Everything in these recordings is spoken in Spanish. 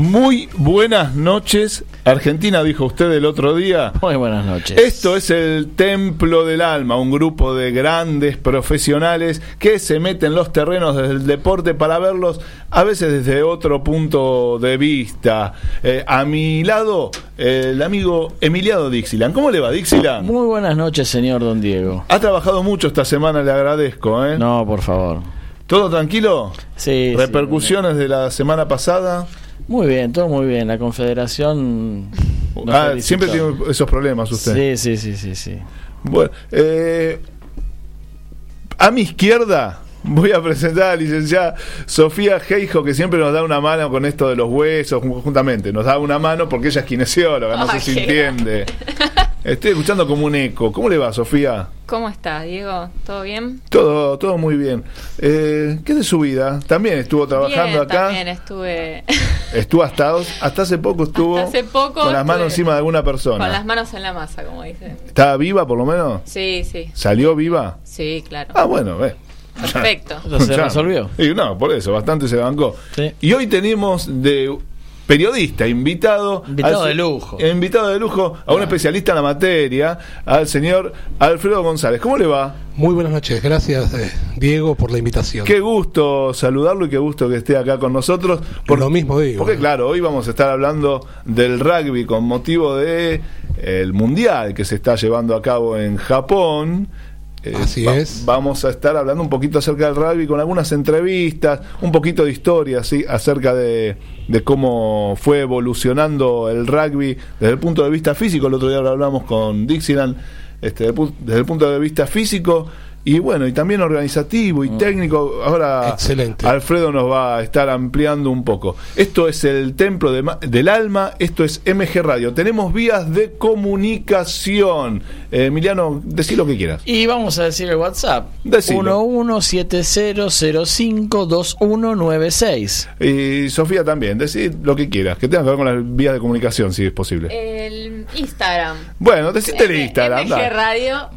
Muy buenas noches. Argentina, dijo usted el otro día. Muy buenas noches. Esto es el Templo del Alma, un grupo de grandes profesionales que se meten en los terrenos del deporte para verlos a veces desde otro punto de vista. Eh, a mi lado, el amigo Emiliano Dixilan. ¿Cómo le va, Dixilan? Muy buenas noches, señor Don Diego. Ha trabajado mucho esta semana, le agradezco. ¿eh? No, por favor. ¿Todo tranquilo? Sí. ¿Repercusiones de la semana pasada? Muy bien, todo muy bien. La Confederación. Ah, siempre tiene esos problemas usted. Sí, sí, sí, sí, sí. Bueno, eh, a mi izquierda voy a presentar a la licenciada Sofía Geijo, que siempre nos da una mano con esto de los huesos, juntamente. Nos da una mano porque ella es kinesióloga, no sé si entiende. Estoy escuchando como un eco. ¿Cómo le va, Sofía? ¿Cómo estás, Diego? ¿Todo bien? Todo, todo muy bien. Eh, ¿Qué de su vida? También estuvo trabajando bien, acá. También estuve Estuvo hasta, hasta hace poco estuvo Hasta hace poco con las manos encima de alguna persona. con las manos en la masa, como dicen. ¿Estaba viva por lo menos? Sí, sí, ¿Salió viva? sí, claro. Ah, bueno, ve. Perfecto. Eso se Ya. resolvió. Y no, por eso, bastante se bancó. Sí. Y hoy tenemos de periodista, invitado. Invitado al- de lujo. Invitado de lujo a un especialista en la materia, al señor Alfredo González. ¿Cómo le va? Muy buenas noches, gracias eh, Diego por la invitación. Qué gusto saludarlo y qué gusto que esté acá con nosotros. Lo mismo digo. Porque claro, hoy vamos a estar hablando del rugby con motivo de el mundial que se está llevando a cabo en Japón. Eh, Así es. Vamos a estar hablando un poquito acerca del rugby con algunas entrevistas, un poquito de historia, sí, acerca de, de cómo fue evolucionando el rugby desde el punto de vista físico. El otro día hablamos con Dixieland, este, desde el punto de vista físico y bueno, y también organizativo y técnico. Ahora Excelente. Alfredo nos va a estar ampliando un poco. Esto es el Templo de ma- del Alma, esto es MG Radio. Tenemos vías de comunicación. Eh, Emiliano, decí lo que quieras. Y vamos a decir el WhatsApp: Decilo. 1170052196. Y Sofía también, decí lo que quieras, que tenga que ver con las vías de comunicación, si es posible. El Instagram. bueno, decite el Instagram. MG. Radio.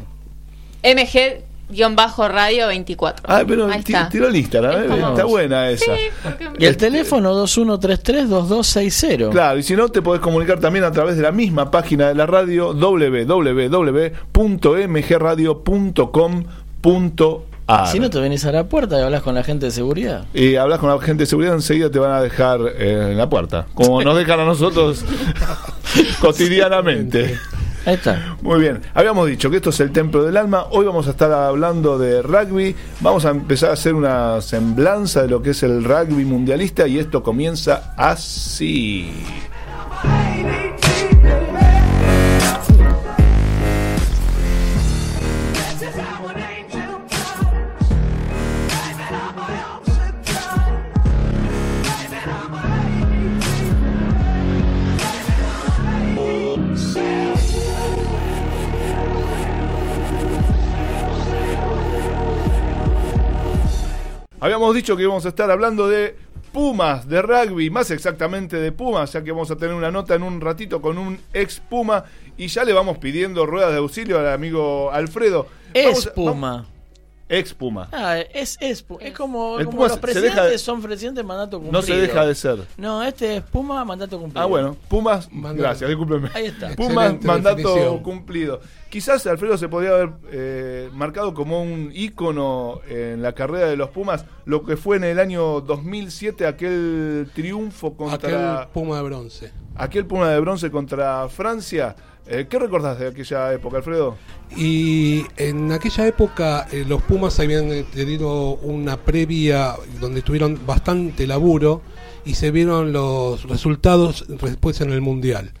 MG-radio 24. Ah, pero Ahí está. tiró el Instagram, Es eh, como- está buena esa. Sí, porque- Y el teléfono 21332260. Claro, y si no, te podés comunicar también a través de la misma página de la radio www.mgradio.com.ar. Si no te venís a la puerta y hablas con la gente de seguridad. y hablas con la gente de seguridad, enseguida te van a dejar eh, en la puerta, como nos dejan a nosotros cotidianamente. Ahí está. Muy bien, habíamos dicho que esto es el Templo del Alma, hoy vamos a estar hablando de rugby, vamos a empezar a hacer una semblanza de lo que es el rugby mundialista y esto comienza así. Habíamos dicho que íbamos a estar hablando de Pumas, de rugby, más exactamente de Pumas, ya que vamos a tener una nota en un ratito con un ex Puma y ya le vamos pidiendo ruedas de auxilio al amigo Alfredo. Es Puma. Ex Puma. Ah, es, es, pu- es como, El como Puma los presidentes de- son presidentes mandato cumplido. No se deja de ser. No, este es Puma, mandato cumplido. Ah, bueno, Pumas, Mandato. gracias, discúlpeme. Ahí está. Pumas, Excelente mandato definición. cumplido. Quizás Alfredo se podría haber eh, marcado como un ícono en la carrera de los Pumas, lo que fue en el año 2007 aquel triunfo contra Aquel Puma de bronce. aquel Puma de bronce contra Francia. Eh, ¿Qué recordás de aquella época, Alfredo? Y en aquella época eh, los Pumas habían eh, tenido una previa donde tuvieron bastante laburo y se vieron los resultados después en el Mundial.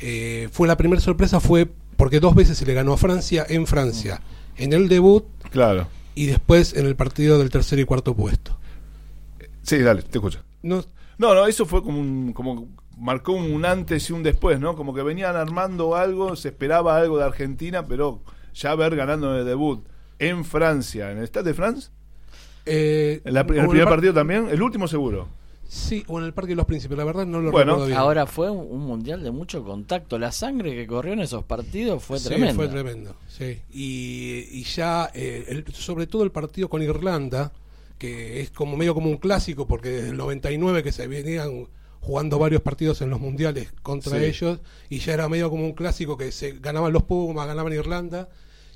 Eh, fue la primera sorpresa fue porque dos veces se le ganó a Francia en Francia, en el debut Claro. y después en el partido del tercer y cuarto puesto. Sí, dale, te escucho. No, No, no, eso fue como un, como marcó un antes y un después, ¿no? Como que venían armando algo, se esperaba algo de Argentina, pero ya ver ganando en el debut en Francia, en el Stade de France, eh, en, la- en o el primer par- partido también, el último seguro. Sí, o en el Parque de los Príncipes, la verdad no lo Bueno, recuerdo bien. Ahora fue un, un mundial de mucho contacto. La sangre que corrió en esos partidos fue Sí, tremenda. fue tremendo, sí. Y, y ya, eh, el- sobre todo el partido con Irlanda, que es como medio como un clásico, porque desde el 99 que se venían jugando varios partidos en los mundiales contra Sí. ellos, y ya era medio como un clásico que se ganaban los Pumas, ganaban Irlanda,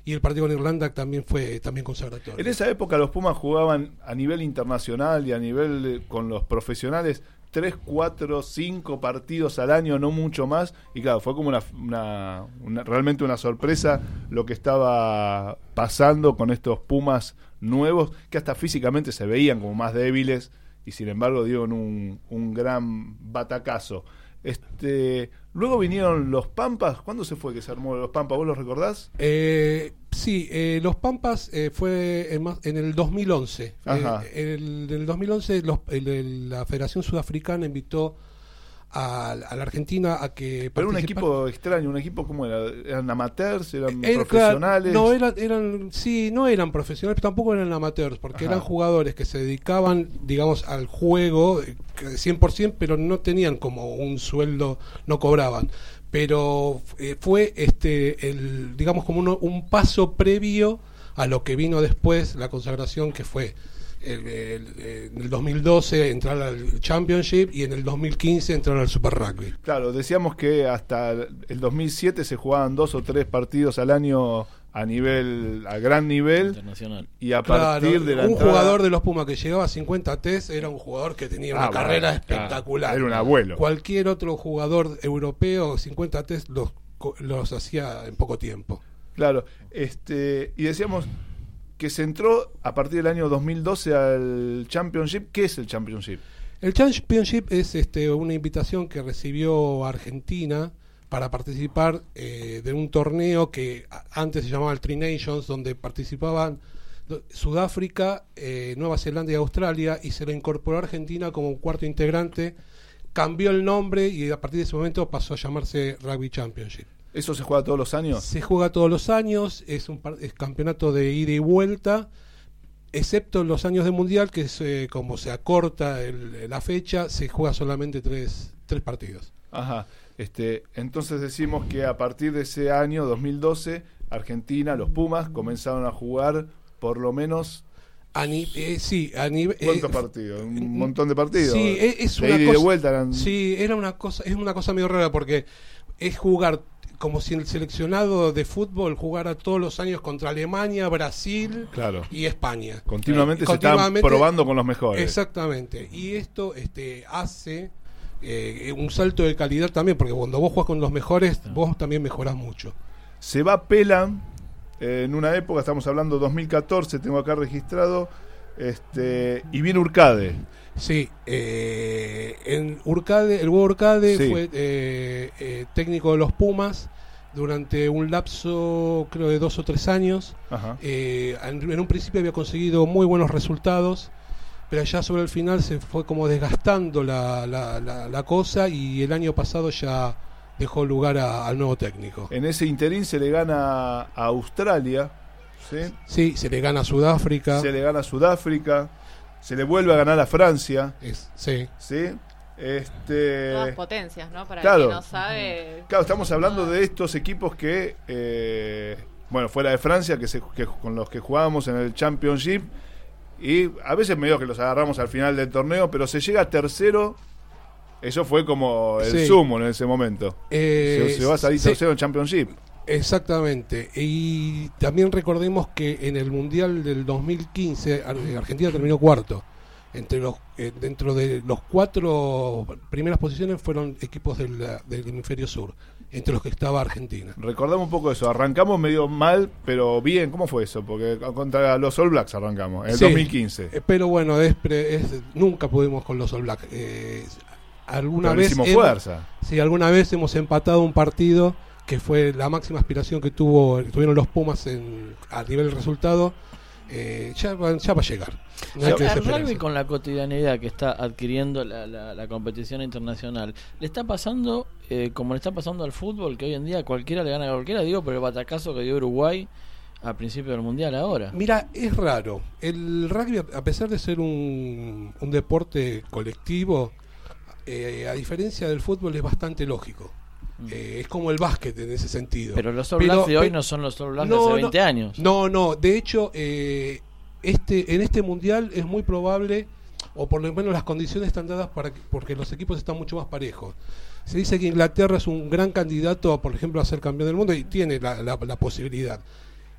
y el partido con Irlanda también fue también consagratorio. En esa época los Pumas jugaban a nivel internacional y a nivel con los profesionales 3, 4, 5 partidos al año, no mucho más. Y claro, fue como una, una- una- realmente una sorpresa lo que estaba pasando con estos Pumas nuevos, que hasta físicamente se veían como más débiles y sin embargo dieron un, un gran batacazo. Este, luego vinieron los Pampas. ¿Cuándo se fue que se armó los Pampas? ¿Vos los recordás? Eh, sí, eh, los Pampas eh, fue en, en el 2011. Ajá. Eh, el, en el 2011 los- el- el- la Federación Sudafricana invitó a, a la Argentina a que Pero un equipo extraño, un equipo como era, eran amateurs, eran Era- profesionales. no eran, eran, sí, no eran profesionales, pero tampoco eran amateurs, porque Ajá. eran jugadores que se dedicaban, digamos, al juego eh, que 100%, pero no tenían como un sueldo, no cobraban. Pero eh, fue, este, el, digamos, como uno- un paso previo a lo que vino después, la consagración que fue el, el- en el 2012 entrar al Championship y en el 2015 entrar al Super Rugby. Claro, decíamos que hasta el 2007 se jugaban dos o tres partidos al año a nivel, a gran nivel, Internacional. y a Claro, partir de la un entrada- jugador de los Pumas que llegaba a 50 test era un jugador que tenía una Ah, carrera espectacular. era un abuelo. Cualquier otro jugador europeo, 50 test los, co- los hacía en poco tiempo. Claro, este, y decíamos que se entró a partir del año 2012 al Championship. ¿Qué es el Championship? El Championship es este, una invitación que recibió Argentina para participar eh, de un torneo que antes se llamaba el Tri Nations, donde participaban Sudáfrica, eh, Nueva Zelanda y Australia, y se le incorporó Argentina como un cuarto integrante. Cambió el nombre y a partir de ese momento pasó a llamarse Rugby Championship. ¿Eso se juega todos los años? Se juega todos los años, es un par- es campeonato de ida y vuelta, excepto en los años de mundial, que es, eh, como se acorta el- la fecha, se juega solamente tres, tres partidos. Ajá. Este, entonces decimos que a partir de ese año 2012, Argentina, los Pumas comenzaron a jugar por lo menos A ni- eh, sí, a nivel. ¿cuántos eh, partidos? Un montón de partidos. Sí, es, es de una ida y de vuelta eran- Sí, era una cosa, es una cosa medio rara porque es jugar como si el seleccionado de fútbol jugara todos los años contra Alemania, Brasil Claro. y España. Continuamente se Continuamente- estaban probando con los mejores. Exactamente. Y esto este, hace eh, un salto de calidad también, porque cuando vos jugás con los mejores, vos también mejorás mucho. Se va Pelan eh, en una época, estamos hablando 2014, tengo acá registrado, este, y viene Urcade. Sí, eh, en Urcade, el huevo Urcade Sí. fue eh, eh, técnico de los Pumas durante un lapso, creo, de dos o tres años. Eh, en, en un principio había conseguido muy buenos resultados, pero ya sobre el final se fue como desgastando la, la- la- la cosa y el año pasado ya dejó lugar a- al nuevo técnico. En ese interín se le gana a Australia, ¿sí? Sí, se le gana a Sudáfrica. se le gana a Sudáfrica, se le vuelve a ganar a Francia, Es- sí. ¿sí? Este, Todas potencias, ¿no? Para claro. el que no sabe. Claro, estamos hablando de estos equipos que eh, bueno, fuera de Francia, que, se, que con los que jugábamos en el Championship. Y a veces medio que los agarramos al final del torneo, pero se llega a tercero. Eso fue como el Sí. sumo en ese momento. Eh, se, se va a salir sí. tercero en Championship. Exactamente. Y también recordemos que en el Mundial del 2015 Ar- Argentina terminó cuarto. Entre los, eh, dentro de los cuatro primeras posiciones fueron equipos del, del hemisferio sur, entre los que estaba Argentina. Recordamos un poco eso. Arrancamos medio mal, pero bien. ¿Cómo fue eso? Porque contra los All Blacks arrancamos, en el Sí. 2015. Eh, Pero bueno, es es- nunca pudimos con los All Black. Eh, alguna Pero vez hicimos hemos- fuerza. Sí, alguna vez hemos empatado un partido que fue la máxima aspiración que tuvo tuvieron los Pumas en, a nivel resultado. Eh, ya, va- ya va a llegar. No el rugby con la cotidianidad que está adquiriendo la, la- la competición internacional, ¿le está pasando eh, como le está pasando al fútbol, que hoy en día cualquiera le gana a cualquiera? Digo, por el batacazo que dio Uruguay al principio del Mundial ahora. Mira, es raro. El rugby, a pesar de ser un, un deporte colectivo, eh, a diferencia del fútbol, es bastante lógico. Eh, es como el básquet en ese sentido. Mm. Pero los All Blacks de hoy no son los All Blacks No, de hace no. 20 años. No, no. De hecho, eh, este, en este mundial es muy probable, o por lo menos las condiciones están dadas para que- porque los equipos están mucho más parejos. Se dice que Inglaterra es un gran candidato, a, por ejemplo, a ser campeón del mundo y tiene la, la- la posibilidad.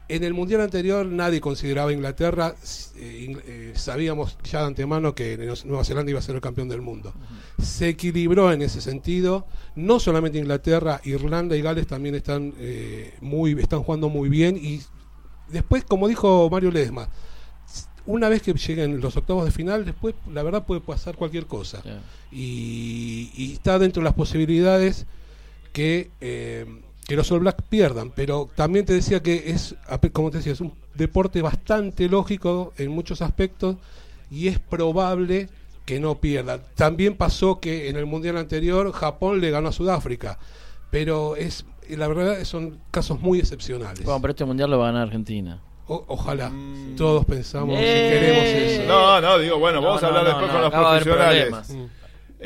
En el mundial anterior nadie consideraba a Inglaterra, eh, eh, sabíamos ya de antemano que Nueva Zelanda iba a ser el campeón del mundo. Se equilibró en ese sentido, no solamente Inglaterra, Irlanda y Gales también están eh, muy están jugando muy bien y después, como dijo Mario Ledesma, una vez que lleguen los octavos de final, después la verdad puede pasar cualquier cosa. Y, y está dentro de las posibilidades que, que los All Blacks pierdan. Pero también te decía que es, como te decía, es un deporte bastante lógico en muchos aspectos y es probable que no pierdan. También pasó que en el Mundial anterior Japón le ganó a Sudáfrica, pero es la verdad son casos muy excepcionales. Bueno, pero este Mundial lo va a ganar Argentina. O- ojalá. Todos pensamos y Eh. queremos eso. No, no, digo, bueno, vamos No, a hablar no, después no, con los profesionales.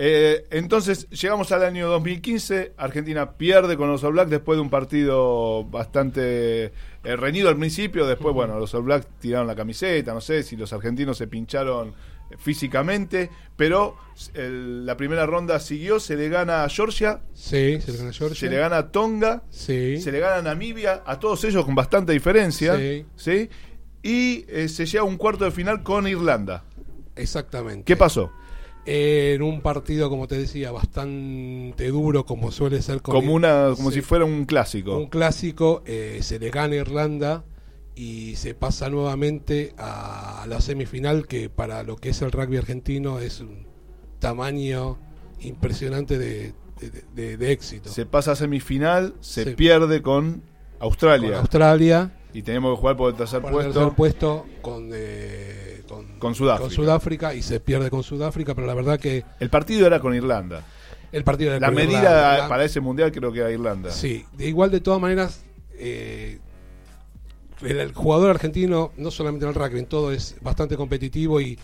Eh, entonces, llegamos al año 2015, Argentina pierde con los All Blacks después de un partido bastante eh, reñido al principio, después, bueno, los All Blacks tiraron la camiseta, no sé si los argentinos se pincharon eh, físicamente, pero el- la primera ronda siguió, se le gana a Georgia, Sí, se le gana a Georgia. se le gana a Tonga, Sí. se le gana a Namibia, a todos ellos con bastante diferencia, Sí. ¿sí? Y eh, se llega a un cuarto de final con Irlanda. Exactamente. ¿Qué pasó? En un partido, como te decía, bastante duro, como suele ser con Como, una, como Sí. si fuera un clásico. un clásico, eh, se le gana a Irlanda y se pasa nuevamente a la semifinal, que para lo que es el rugby argentino es un tamaño impresionante de, de- de- de éxito. Se pasa a semifinal, se Sí. pierde con Con Australia. Y tenemos que jugar por el tercer por el puesto. tercer puesto con, eh, con, Con Sudáfrica. con Sudáfrica y se pierde con Sudáfrica, pero la verdad que El partido era con Irlanda. el partido de La medida para ese mundial creo que era Irlanda. Sí, de igual de todas maneras, eh, el, el jugador argentino, no solamente en el rugby, en todo es bastante competitivo y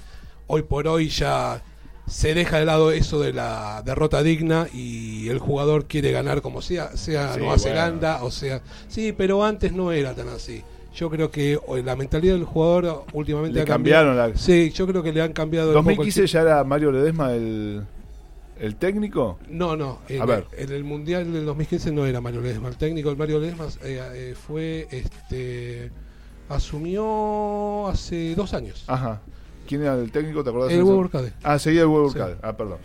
hoy por hoy ya se deja de lado eso de la derrota digna y el jugador quiere ganar como sea, sea Sí, Nueva bueno. Zelanda o sea... Sí, pero antes no era tan así. Yo creo que la mentalidad del jugador últimamente Le ha cambiado. cambiaron la- Sí, yo creo que le han cambiado un poco el 2015 chip. ya era Mario Ledesma el, el técnico. No, no. En, A ver. en el Mundial del 2015 no era Mario Ledesma. El técnico el Mario Ledesma eh, eh, fue, este, asumió hace dos años. Ajá. ¿Quién era el técnico? ¿Te acordás? el? Hugo Urcade. Ah, seguía el huevo Sí. Urcade. Ah, perdón.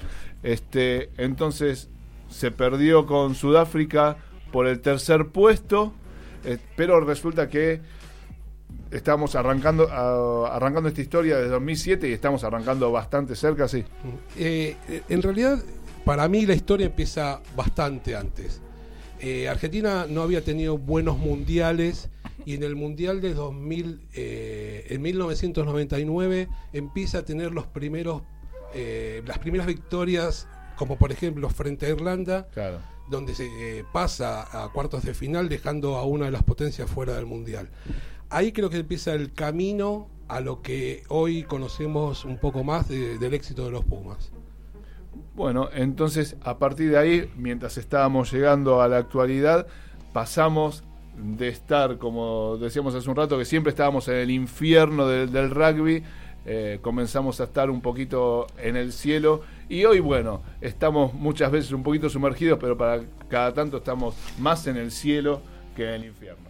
Este, entonces se perdió con Sudáfrica por el tercer puesto, eh, pero resulta que estamos arrancando arrancando esta historia desde 2007 y estamos arrancando bastante cerca, sí. Eh, eh, en realidad, para mí la historia empieza bastante antes. Eh, Argentina no había tenido buenos mundiales y en el mundial de 2000, eh, en 1999 empieza a tener los primeros, eh, las primeras victorias, como por ejemplo frente a Irlanda, Claro. donde se eh, pasa a cuartos de final dejando a una de las potencias fuera del mundial. Ahí creo que empieza el camino a lo que hoy conocemos un poco más de- del éxito de los Pumas. Bueno, entonces a partir de ahí, mientras estábamos llegando a la actualidad, pasamos de estar, como decíamos hace un rato, que siempre estábamos en el infierno del, del rugby, eh, comenzamos a estar un poquito en el cielo y hoy, bueno, estamos muchas veces un poquito sumergidos, pero para cada tanto estamos más en el cielo que en el infierno.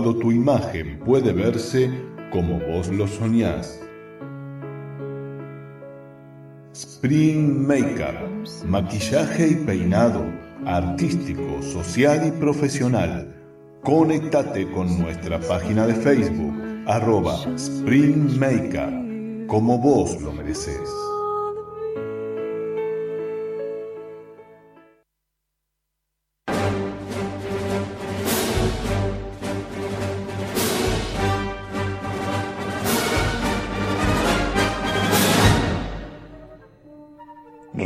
Cuando tu imagen puede verse como vos lo soñás. Spring Makeup, maquillaje y peinado, artístico, social y profesional. Conéctate con nuestra página de Facebook, arroba Spring Makeup, como vos lo mereces.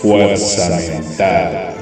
Fuerza mental.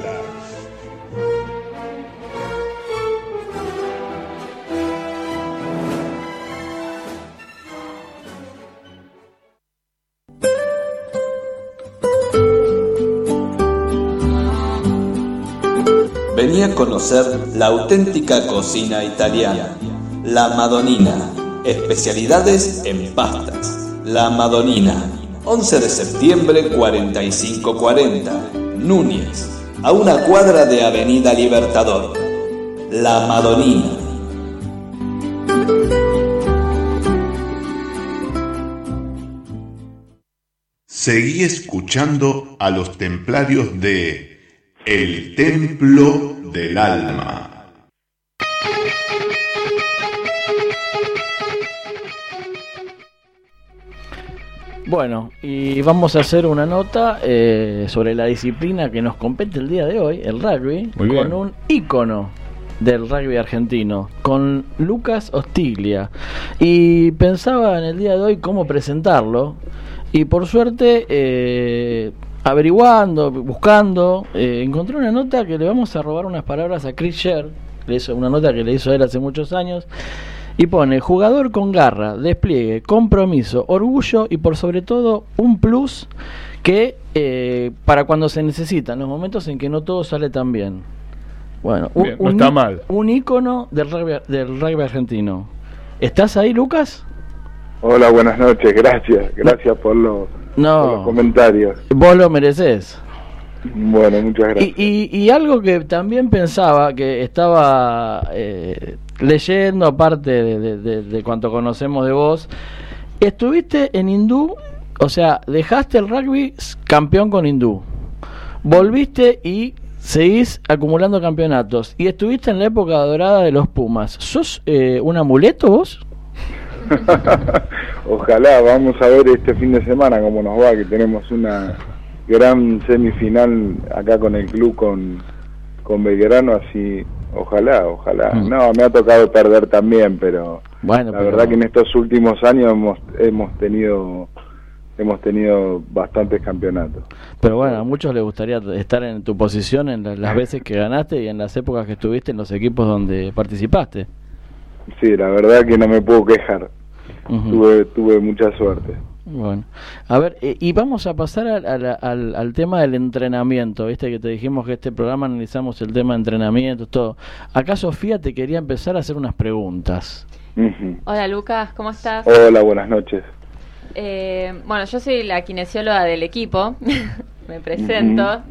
Vení a conocer la auténtica cocina italiana, la Madonina, especialidades en pastas. La Madonina, 11 de septiembre 4540, Núñez, a una cuadra de Avenida Libertador. La Madonina. Seguí escuchando a los templarios de El Templo del Alma. Bueno, y vamos a hacer una nota eh, sobre la disciplina que nos compete el día de hoy, el rugby, Muy bien. con un ícono del rugby argentino, con Lucas Ostiglia. Y pensaba en el día de hoy cómo presentarlo, y por suerte, eh, averiguando, buscando, eh, encontré una nota que le vamos a robar unas palabras a Chris Sher, le hizo una nota que le hizo él hace muchos años, y pone jugador con garra, despliegue, compromiso, orgullo y por sobre todo un plus que eh, para cuando se necesita, en los momentos en que no todo sale tan bien. Bueno, un, Bien, no está mal. un ícono del rugby, del rugby argentino. ¿Estás ahí, Lucas? Hola, buenas noches, gracias, gracias por, lo- por los No, comentarios. vos lo mereces. Bueno, muchas gracias. Y, y, y algo que también pensaba, que estaba eh, leyendo, aparte de, de- cuanto conocemos de vos, estuviste en Hindú, o sea, dejaste el rugby campeón con Hindú, volviste y seguís acumulando campeonatos, y estuviste en la época dorada de los Pumas. ¿Sos eh, un amuleto vos? Ojalá, vamos a ver este fin de semana cómo nos va, que tenemos una gran semifinal acá con el club, con, con Belgrano, así, ojalá, ojalá. Mm. No, me ha tocado perder también, pero Bueno, la pero- verdad que en estos últimos años hemos, hemos tenido hemos tenido bastantes campeonatos. Pero bueno, a muchos les gustaría estar en tu posición en la- las veces que ganaste y en las épocas que estuviste en los equipos donde participaste. Sí, la verdad que no me puedo quejar. Tuve, tuve mucha suerte. Bueno, a ver, eh, y vamos a pasar al, al- al- al tema del entrenamiento, viste que te dijimos que este programa analizamos el tema de entrenamiento, todo. Acá Sofía te quería empezar a hacer unas preguntas. Hola Lucas, ¿cómo estás? Hola, buenas noches. Eh, bueno, yo soy la kinesióloga del equipo, me presento.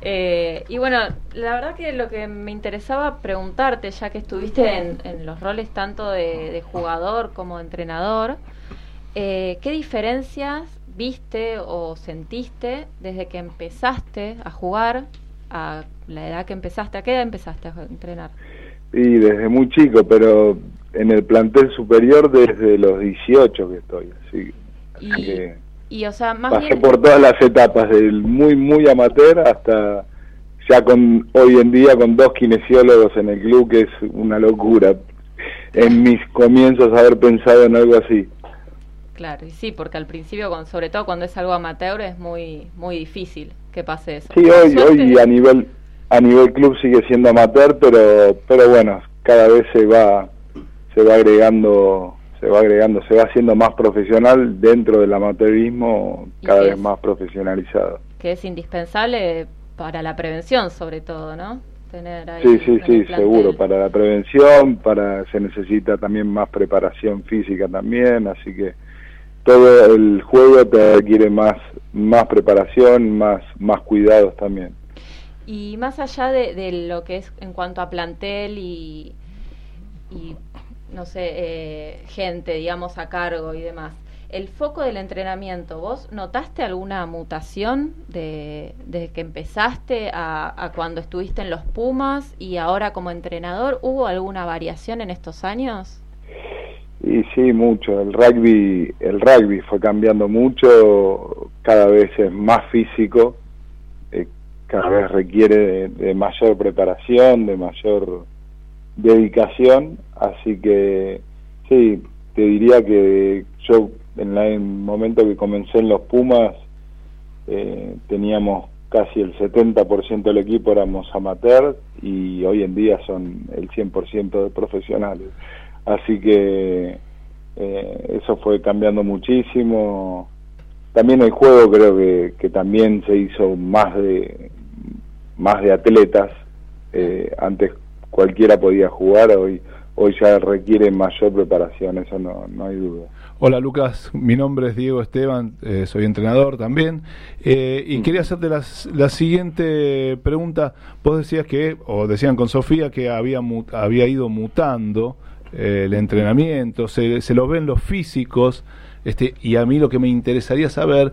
Eh, y bueno, la verdad que lo que me interesaba preguntarte, ya que estuviste en, en los roles tanto de, de jugador como de entrenador, eh, ¿qué diferencias viste o sentiste desde que empezaste a jugar a la edad que empezaste? ¿A qué edad empezaste a entrenar? Y desde muy chico, pero en el plantel superior desde los 18 que estoy. Así, así Y, que y o sea, más pasé bien... por todas las etapas, del muy, muy amateur hasta ya con hoy en día con dos kinesiólogos en el club, que es una locura. En mis comienzos haber pensado en algo así. Claro, y sí, porque al principio, con, sobre todo cuando es algo amateur, es muy muy difícil que pase eso. Sí, hoy, hoy a nivel a nivel club sigue siendo amateur, pero pero bueno, cada vez se va se va agregando se va agregando, se va haciendo más profesional dentro del amateurismo, ¿Y cada vez es? más profesionalizado. que es indispensable para la prevención, sobre todo, ¿no? Tener ahí Sí, sí, sí, seguro, para la prevención, para se necesita también más preparación física también, así que todo el juego te requiere más más preparación, más más cuidados también. Y más allá de, de lo que es en cuanto a plantel y, y no sé, eh, gente, digamos, a cargo y demás, el foco del entrenamiento, ¿vos notaste alguna mutación de, de que empezaste a, a cuando estuviste en los Pumas y ahora como entrenador? ¿Hubo alguna variación en estos años? Y sí, mucho. El rugby, el rugby fue cambiando mucho, cada vez es más físico, eh, cada vez requiere de, de mayor preparación, de mayor dedicación, así que sí, te diría que yo en el momento que comencé en los Pumas eh, teníamos casi el 70% del equipo éramos amateur y hoy en día son el 100% de profesionales. Así que eh, eso fue cambiando muchísimo. También el juego creo que, que también se hizo más de más de atletas. Eh, antes cualquiera podía jugar, hoy hoy ya requiere mayor preparación, eso no, no hay duda. Hola Lucas, mi nombre es Diego Esteban, eh, soy entrenador también. eh, y Mm. quería hacerte las- la, siguiente pregunta. Vos decías que, o decían con Sofía, que había, mu- había ido mutando el entrenamiento, se, se lo ven los físicos, este, y a mí lo que me interesaría saber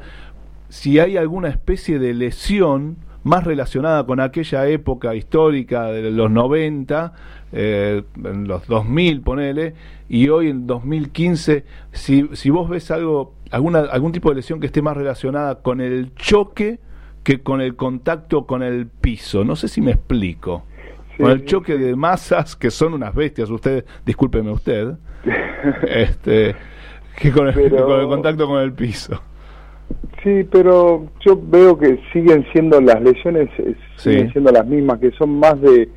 si hay alguna especie de lesión más relacionada con aquella época histórica de los 90, eh, en los 2000, ponele, y hoy en 2015, si, si vos ves algo, alguna, algún tipo de lesión que esté más relacionada con el choque que con el contacto con el piso. No sé si me explico. Con el choque de masas, que son unas bestias, ustedes, discúlpeme usted, este, que con el, Pero- con el contacto con el piso. Sí, pero yo veo que siguen siendo las lesiones, eh, Sí. siguen siendo las mismas, que son más de,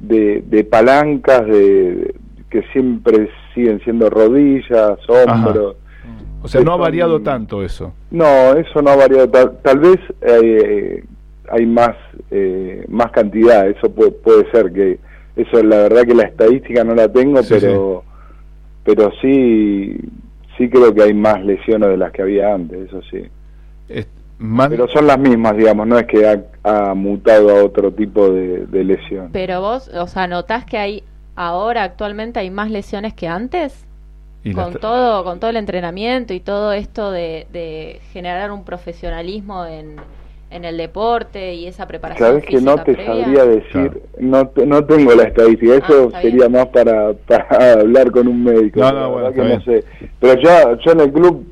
de, de palancas, de, que siempre siguen siendo rodillas, hombros. O sea, no ha variado tanto eso. No, eso no ha variado. Tal, tal vez eh, hay más eh, más cantidad, eso puede, puede ser que eso la verdad que la estadística no la tengo, Sí, pero pero sí sí creo que hay más lesiones de las que había antes, eso sí. Es más- Pero son las mismas, digamos, no es que ha, ha mutado a otro tipo de, de lesión. Pero vos, o sea, ¿notás que hay ahora actualmente hay más lesiones que antes? y con todo con todo el entrenamiento y todo esto de, de generar un profesionalismo en, en el deporte y esa preparación Sabes que no te previa. sabría decir, Claro. no te- no tengo la estadística, Ah, eso bien. sería más para, para hablar con un médico. No, no, bueno, verdad que no está sé. Pero yo, yo en el club,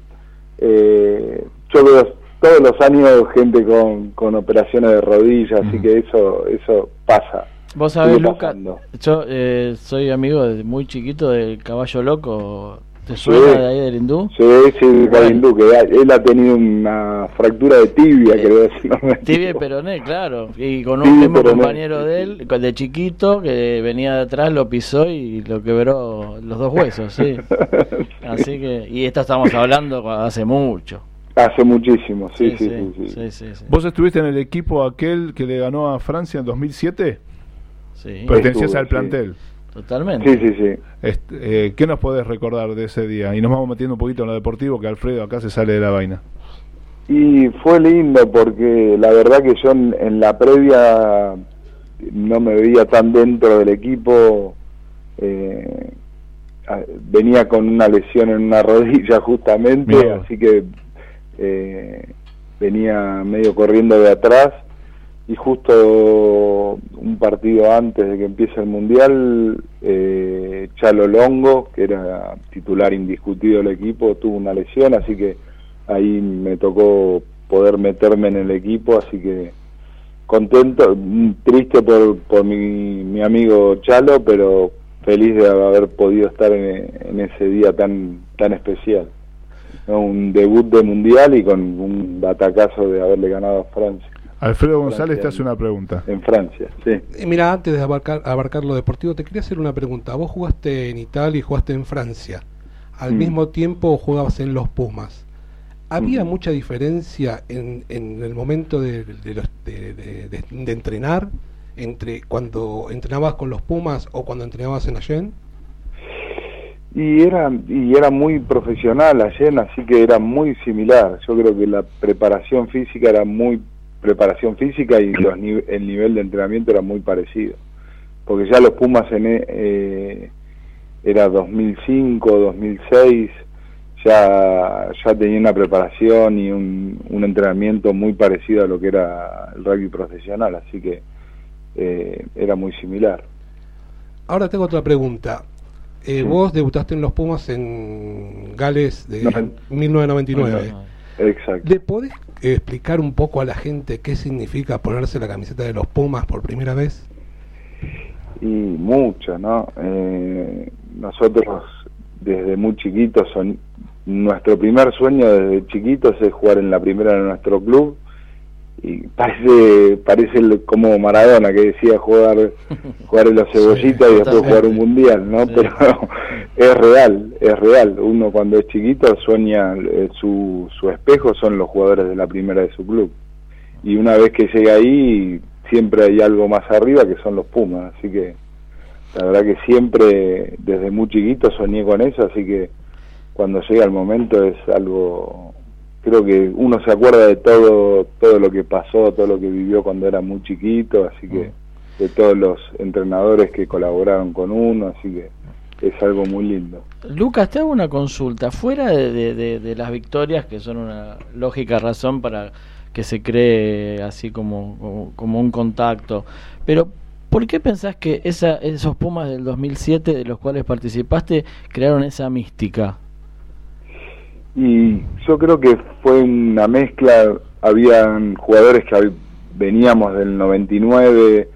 eh, yo veo todos los años gente con, con operaciones de rodillas, así que eso eso pasa. Vos sabés, Sigue Luca, pasando. yo eh, soy amigo de muy chiquito del caballo loco. ¿Te Sí. suena de ahí del hindú? Sí, sí, Gavin Duque, él ha tenido una fractura de tibia, Eh, creo, si no me Tibia y peroné, claro. Y con un mismo compañero de él, de chiquito, que venía de atrás, lo pisó y lo quebró los dos huesos, sí. Así que, y esto estamos hablando hace mucho. Hace muchísimo, sí, sí, sí. sí. sí, sí, sí. ¿Vos estuviste en el equipo aquel que le ganó a Francia en 2007? Sí, Pertenecías Estuve, al sí. plantel. Totalmente. Sí, sí, sí. Este, eh, ¿Qué nos podés recordar de ese día? Y nos vamos metiendo un poquito en lo deportivo, que Alfredo acá se sale de la vaina. Y fue lindo porque la verdad que yo en, en la previa no me veía tan dentro del equipo. eh, a- venía con una lesión en una rodilla justamente, así que eh, venía medio corriendo de atrás y justo un partido antes de que empiece el mundial, eh, Chalo Longo, que era titular indiscutido del equipo, tuvo una lesión, así que ahí me tocó poder meterme en el equipo, así que contento, mm, triste por, por mi, mi amigo Chalo, pero feliz de haber podido estar en, en ese día tan tan especial. Un debut de mundial y con un batacazo de haberle ganado a Francia, Alfredo González te hace una pregunta. en Francia, sí. Eh, Mira, antes de abarcar, abarcar lo deportivo, te quería hacer una pregunta. Vos jugaste en Italia y jugaste en Francia. Al Mm. mismo tiempo jugabas en los Pumas. ¿Había Mm. mucha diferencia en, en el momento de, de los- de- de- de- de entrenar entre cuando entrenabas con los Pumas o cuando entrenabas en Allen? Y era, y era muy profesional Allen, así que era muy similar. Yo creo que la preparación física era muy preparación física y los el nivel de entrenamiento era muy parecido. Porque ya los Pumas en, eh, era 2005, 2006, ya, ya tenía una preparación y un, un entrenamiento muy parecido a lo que era el rugby profesional, así que eh, era muy similar. Ahora tengo otra pregunta. Eh, Vos debutaste en los Pumas en Gales de Noven- 1999. Exacto. ¿Le podés explicar un poco a la gente qué significa ponerse la camiseta de los Pumas por primera vez? Y mucho, ¿no? Eh, nosotros desde muy chiquitos, son, nuestro primer sueño desde chiquitos es jugar en la primera de nuestro club y parece parece como Maradona que decía jugar jugar en los cebollitas y después jugar un mundial, ¿no? Sí. Pero es real, es real. Uno cuando es chiquito sueña, eh, su, su espejo son los jugadores de la primera de su club. Y una vez que llega ahí, siempre hay algo más arriba que son los Pumas. Así que la verdad que siempre, desde muy chiquito, soñé con eso. Así que cuando llega el momento es algo. Creo que uno se acuerda de todo, todo lo que pasó, todo lo que vivió cuando era muy chiquito. Así que de todos los entrenadores que colaboraron con uno. Así que es algo muy lindo. Lucas, te hago una consulta. Fuera de, de- de- de las victorias, que son una lógica razón para que se cree así como, como, como un contacto, pero ¿por qué pensás que esa, esos Pumas del 2007 de los cuales participaste crearon esa mística? Y yo creo que fue una mezcla, habían jugadores que veníamos del 99,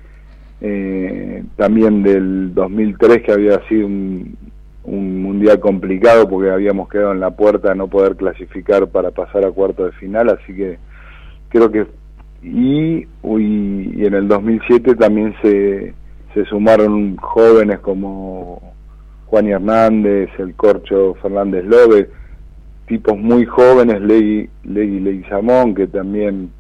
eh, también del 2003 que había sido un, un mundial complicado porque habíamos quedado en la puerta de no poder clasificar para pasar a cuarto de final, así que creo que y, y en el 2007 también se, se sumaron jóvenes como Juan Hernández, el Corcho Fernández Lobe, tipos muy jóvenes, Legui, Legui Leguizamón, que también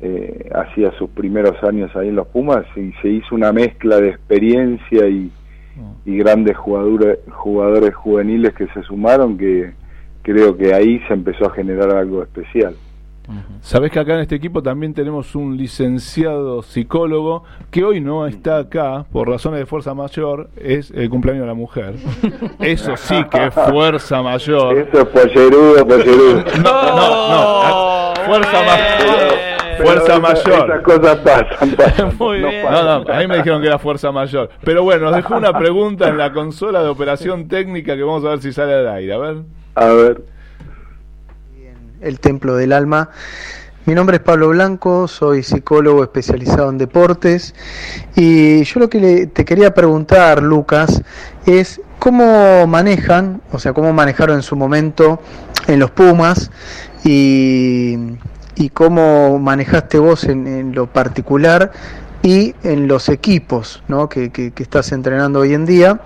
eh, hacía sus primeros años ahí en los Pumas, y se hizo una mezcla de experiencia y, y grandes jugadores, jugadores juveniles que se sumaron, que creo que ahí se empezó a generar algo especial. Sabés que acá en este equipo también tenemos un licenciado psicólogo que hoy no está acá por razones de fuerza mayor, es el cumpleaños de la mujer. Eso sí que es fuerza mayor. Eso es pollerudo, pollerudo. No, no, no. a- Fuerza mayor. Pero Fuerza mayor. Esas cosas pasan, pasan. Muy no bien. pasan. No, no, a mí me dijeron que era fuerza mayor. Pero bueno, nos dejó una pregunta en la consola de operación técnica que vamos a ver si sale al aire. A ver. A ver. El Templo del Alma. Mi nombre es Pablo Blanco, soy psicólogo especializado en deportes y yo lo que te quería preguntar, Lucas, es cómo manejan, o sea, cómo manejaron en su momento en los Pumas y, cómo manejaste vos en, lo particular y en los equipos ¿no? que estás entrenando hoy en día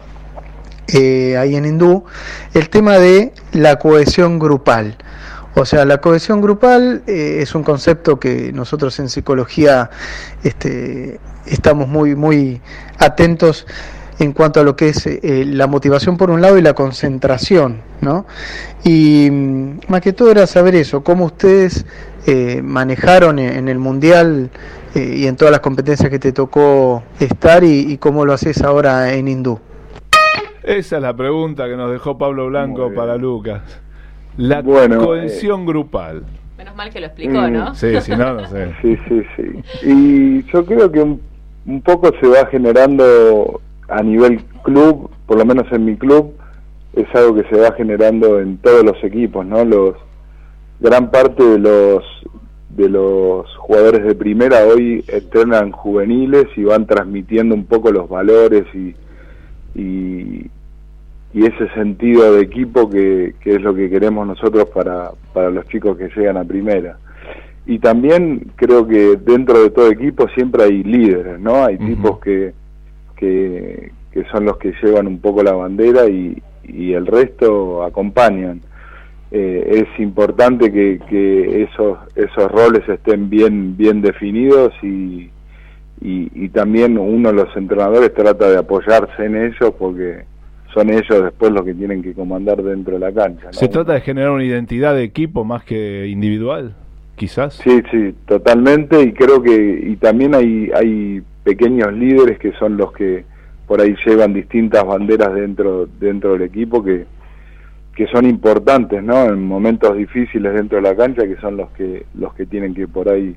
eh, ahí en Hindú, el tema de la cohesión grupal. O sea, la cohesión grupal eh, es un concepto que nosotros en psicología este, estamos muy, muy atentos en cuanto a lo que es eh, la motivación por un lado y la concentración, ¿no? Y mm, más que todo era saber eso, cómo ustedes eh, manejaron en, el Mundial eh, y en todas las competencias que te tocó estar y, y cómo lo haces ahora en Hindú. Esa es la pregunta que nos dejó Pablo Blanco para Lucas. La Bueno, cohesión grupal. Menos mal que lo explicó, Mm, ¿no? Sí, si no, no sé. Sí, sí, sí. Y yo creo que un, un poco se va generando a nivel club, por lo menos en mi club, es algo que se va generando en todos los equipos, ¿no? Los gran parte de los de los jugadores de primera hoy entrenan juveniles y van transmitiendo un poco los valores y y, y ese sentido de equipo que, que es lo que queremos nosotros para, para los chicos que llegan a primera. Y también creo que dentro de todo equipo siempre hay líderes, ¿no? Hay tipos que, que, que son los que llevan un poco la bandera y, y el resto acompañan. Eh, es importante que, que esos, esos roles estén bien, bien definidos y, y, y también uno los entrenadores trata de apoyarse en ellos porque son ellos después los que tienen que comandar dentro de la cancha. ¿no? ¿Se trata de generar una identidad de equipo más que individual? Quizás. Sí, sí, totalmente y creo que y también hay hay pequeños líderes que son los que por ahí llevan distintas banderas dentro dentro del equipo que que son importantes, ¿no? En momentos difíciles dentro de la cancha, que son los que los que tienen que por ahí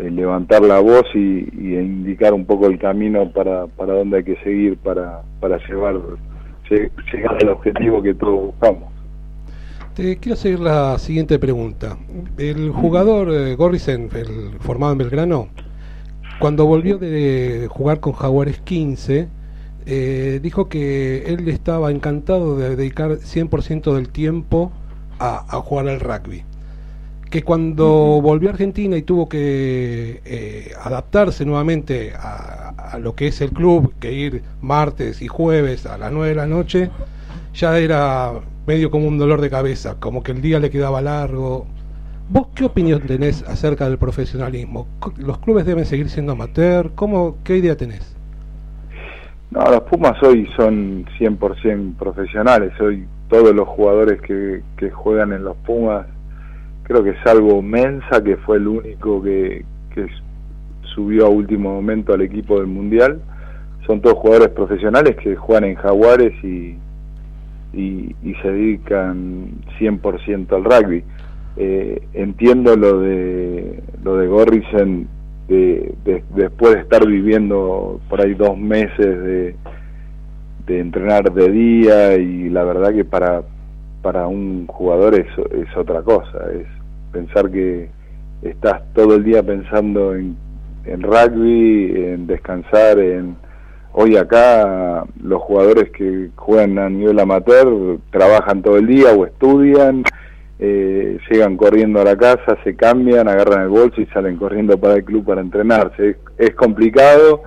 eh, levantar la voz y, y indicar un poco el camino para, para dónde hay que seguir para, para llevar lle- llegar al objetivo que todos buscamos. Te quiero hacer la siguiente pregunta. El jugador eh, Gorrisen, el formado en Belgrano, cuando volvió de jugar con Jaguares 15, eh, dijo que él estaba encantado de dedicar 100% del tiempo a jugar al rugby. Que cuando volvió a Argentina y tuvo que eh, adaptarse nuevamente a, a lo que es el club, que ir martes y jueves a las 9 de la noche, ya era medio como un dolor de cabeza, como que el día le quedaba largo. ¿Vos qué opinión tenés acerca del profesionalismo? ¿Los clubes deben seguir siendo amateur? ¿Cómo, ¿Qué idea tenés? No, los Pumas hoy son 100% profesionales. Hoy todos los jugadores que, que juegan en los Pumas, creo que salvo Mensa, que fue el único que, subió a último momento al equipo del Mundial, son todos jugadores profesionales que juegan en Jaguares y, y, y se dedican 100% al rugby. Eh, entiendo lo de lo de Gorrisen de- después de estar viviendo por ahí dos meses de, de entrenar de día y la verdad que para para un jugador es, es otra cosa es pensar que estás todo el día pensando en, en rugby en descansar en hoy acá los jugadores que juegan a nivel amateur trabajan todo el día o estudian eh, llegan corriendo a la casa, se cambian, agarran el bolso y salen corriendo para el club para entrenarse. Es, es complicado,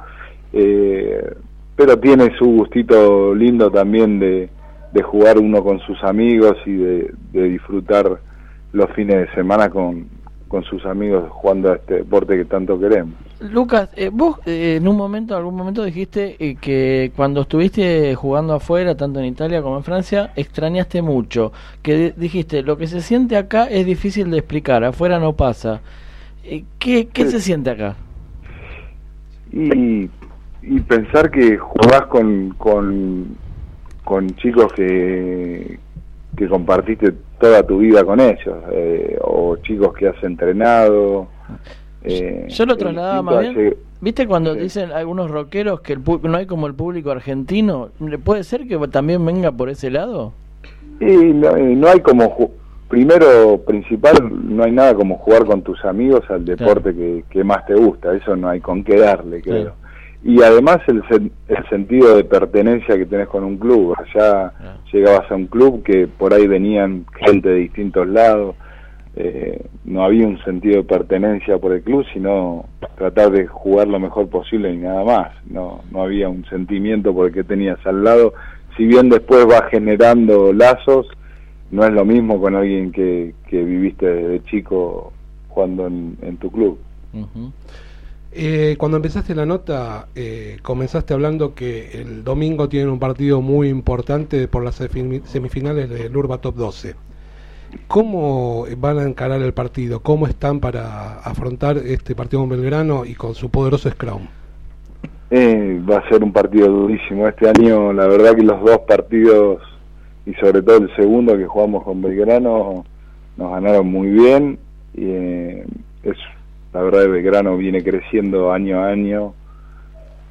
eh, pero tiene su gustito lindo también de, de jugar uno con sus amigos y de, de disfrutar los fines de semana con, con sus amigos jugando a este deporte que tanto queremos. Lucas, eh, vos eh, en un momento, algún momento dijiste eh, que cuando estuviste jugando afuera, tanto en Italia como en Francia, extrañaste mucho. Que di- dijiste, lo que se siente acá es difícil de explicar, afuera no pasa. Eh, ¿Qué, qué se siente acá? Y, y pensar que jugás con, con, con chicos que, que compartiste toda tu vida con ellos, eh, o chicos que has entrenado. eh, Yo lo es trasladaba más bien. ese- ¿Viste cuando Sí. dicen algunos rockeros que el pu- no hay como el público argentino? ¿Puede ser que también venga por ese lado? Y no, y no hay como, primero, principal, no hay nada como jugar con tus amigos al deporte que, que más te gusta, eso no hay con qué darle, creo. Claro. Y además el, sen- el sentido de pertenencia que tenés con un club, allá Claro. llegabas a un club que por ahí venían gente de distintos lados, eh, no había un sentido de pertenencia por el club, sino tratar de jugar lo mejor posible y nada más. No, no había un sentimiento por el que tenías al lado. Si bien después vas generando lazos, no es lo mismo con alguien que, que viviste desde chico jugando en, en tu club. Eh, cuando empezaste la nota, eh, comenzaste hablando que el domingo tienen un partido muy importante por las semi- semifinales del Urba Top 12. ¿Cómo van a encarar el partido? ¿Cómo están para afrontar este partido con Belgrano y con su poderoso Scrum? Eh, va a ser un partido durísimo. Este año, la verdad que los dos partidos, y sobre todo el segundo que jugamos con Belgrano, nos ganaron muy bien. Y, eh, es, la verdad que Belgrano viene creciendo año a año,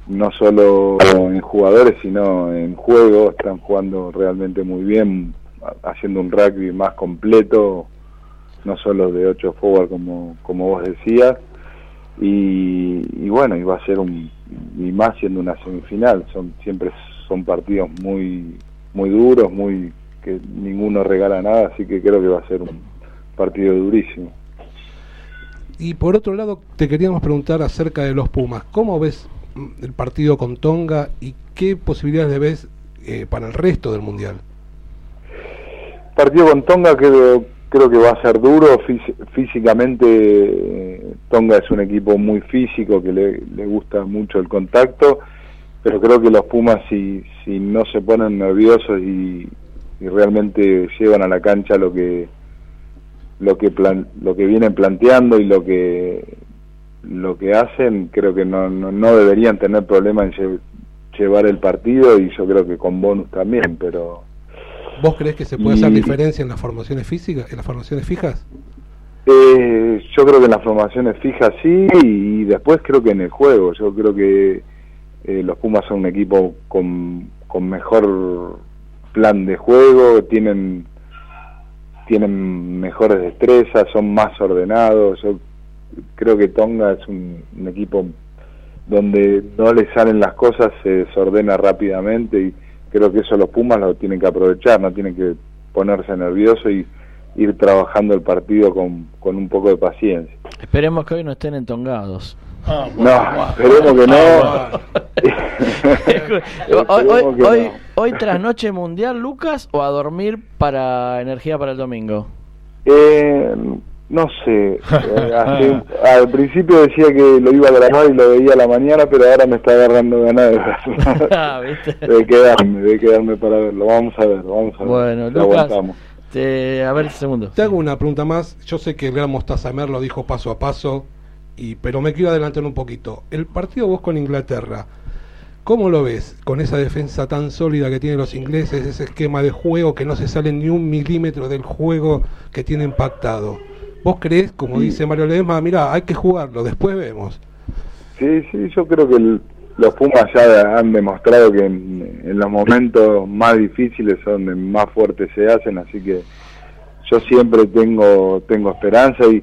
no solo en jugadores, sino en juego. Están jugando realmente muy bien, ha- haciendo un rugby más completo, no solo de 8 forward como, como vos decías. Y, y bueno va a ser un y más siendo una semifinal. Son siempre son partidos muy muy duros muy que ninguno regala nada así que creo que va a ser un partido durísimo Y por otro lado, te queríamos preguntar acerca de los Pumas. ¿Cómo ves mm, el partido con Tonga y qué posibilidades le ves eh, para el resto del Mundial? partido con Tonga creo creo que va a ser duro Fís- físicamente eh, Tonga es un equipo muy físico que le, le gusta mucho el contacto pero creo que los Pumas si si no se ponen nerviosos y, y realmente llevan a la cancha lo que lo que plan- lo que vienen planteando y lo que lo que hacen creo que no, no, no deberían tener problema en lle- llevar el partido y yo creo que con bonus también pero ¿Vos crees que se puede hacer diferencia en las formaciones físicas, en las formaciones fijas? Eh, yo creo que en las formaciones fijas sí, y después creo que en el juego. Yo creo que eh, los Pumas son un equipo con, con mejor plan de juego, tienen tienen mejores destrezas, son más ordenados. Yo creo que Tonga es un, un equipo donde no le salen las cosas, se desordena rápidamente y creo que eso los Pumas lo tienen que aprovechar, no tienen que ponerse nerviosos y ir trabajando el partido con, con un poco de paciencia. Esperemos que hoy no estén entongados. No, esperemos que no. hoy, hoy, Esperemos que hoy, no. hoy tras noche mundial, Lucas, o a dormir para energía para el domingo. Eh, no sé, eh, hace- al principio decía que lo iba a grabar y lo veía a la mañana, pero ahora me está agarrando ganas de. Ah, quedarme, de quedarme para verlo. Vamos a ver, vamos a ver. Bueno, Lucas, aguantamos. te- a ver, segundo. Te hago una pregunta más. Yo sé que el gran Mostazamer lo dijo paso a paso, y, pero me quiero adelantar un poquito. El partido vos con Inglaterra, ¿cómo lo ves con esa defensa tan sólida que tienen los ingleses, ese esquema de juego que no se sale ni un milímetro del juego que tienen pactado? ¿Vos crees, como dice Mario Ledesma, mira, hay que jugarlo, después vemos? Sí, sí, yo creo que el- los Pumas ya han demostrado que en, en los momentos más difíciles son donde más fuertes se hacen, así que yo siempre tengo tengo esperanza y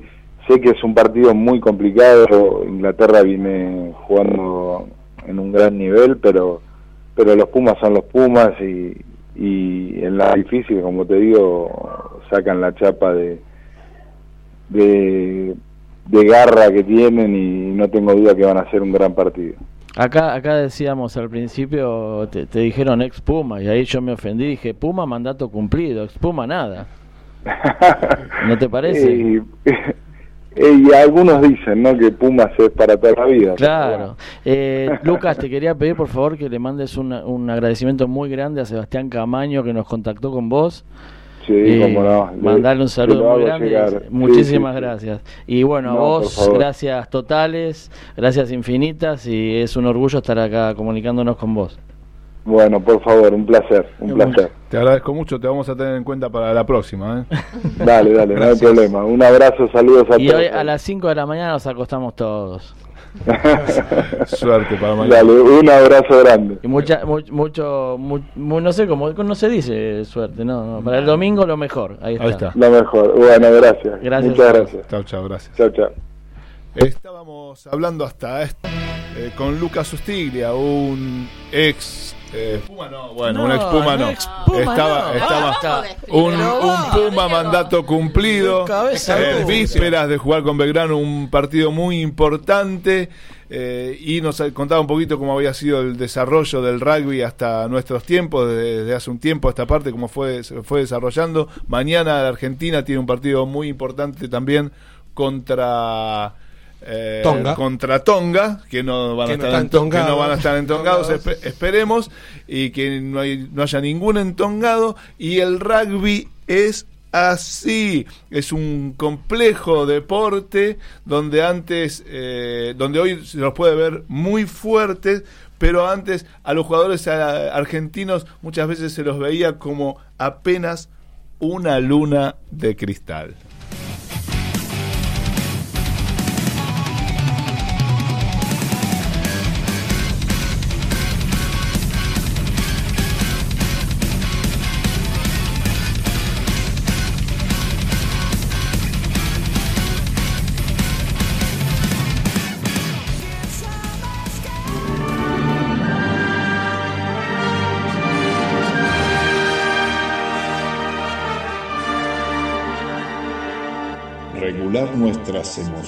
sé que es un partido muy complicado. Inglaterra viene jugando en un gran nivel, pero pero los Pumas son los Pumas y, y en la difícil, como te digo, sacan la chapa de de, de garra que tienen y no tengo duda que van a hacer un gran partido. Acá, acá decíamos al principio, te, te dijeron ex Puma, y ahí yo me ofendí, dije, Puma mandato cumplido, ex Puma nada. ¿No te parece? Y, y algunos dicen ¿no? que Pumas es para toda la vida. Claro. Eh, Lucas, te quería pedir por favor que le mandes una- un agradecimiento muy grande a Sebastián Camaño que nos contactó con vos. Sí, Eh, cómo no. Le- mandarle un saludo muy grande. llegar. Muchísimas Sí, sí, sí. gracias. Y bueno, a No, vos, gracias totales, gracias infinitas y es un orgullo estar acá comunicándonos con vos. Bueno, por favor, un placer, un placer. Te agradezco mucho, te vamos a tener en cuenta para la próxima. ¿eh? Dale, dale, no hay problema. Un abrazo, saludos a Y todos. hoy a las 5 de la mañana nos acostamos todos. Suerte para mañana. Dale, un abrazo grande. Y mucha, mu- mucho, mu- mu- no sé cómo, no se dice suerte, no, no, para el domingo lo mejor, ahí está. Ahí está. Lo mejor. Bueno, gracias. Gracias Muchas gracias. Chao, chao, gracias. Chao, chao. Estábamos hablando hasta eh, con Lucas Sustiglia, un ex eh, Puma, no, bueno, un No, ex Puma no, no. ex Puma estaba no. estaba Basta. un. Puma mandato cumplido. Cabeza eh, vísperas de jugar con Belgrano, un partido muy importante. eh, y nos contaba un poquito cómo había sido el desarrollo del rugby hasta nuestros tiempos, desde, desde hace un tiempo a esta parte, cómo fue, se fue desarrollando. Mañana la Argentina tiene un partido muy importante también contra eh, Tonga. contra Tonga, que no van a no estar que no entongados. van a estar entongados, Entongados. espe- esperemos, y que no, hay- no haya ningún entongado. Y el rugby es así, es un complejo deporte donde antes, eh, donde hoy se los puede ver muy fuertes, pero antes a los jugadores argentinos muchas veces se los veía como apenas una luna de cristal.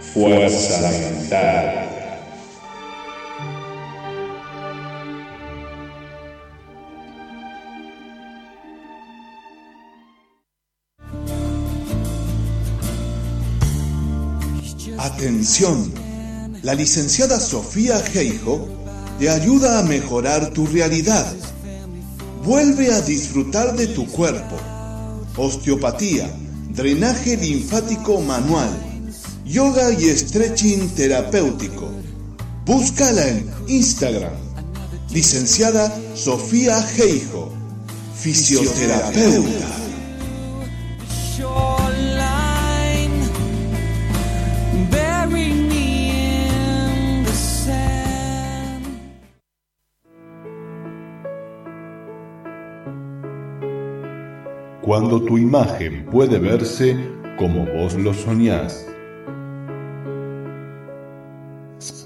Fuerza mental. Atención, la licenciada Sofía Geijo te ayuda a mejorar tu realidad. Vuelve a disfrutar de tu cuerpo. Osteopatía, drenaje linfático manual yoga y stretching terapéutico. Búscala en Instagram. Licenciada Sofía Geijo, fisioterapeuta. Cuando tu imagen puede verse como vos lo soñás.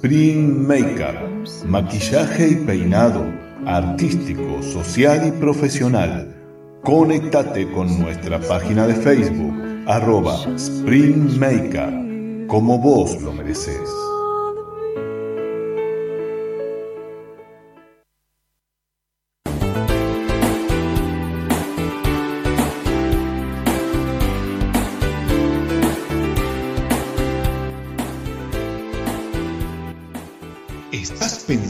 Spring Makeup, maquillaje y peinado, artístico, social y profesional. Conéctate con nuestra página de Facebook, arroba Spring Makeup, como vos lo mereces.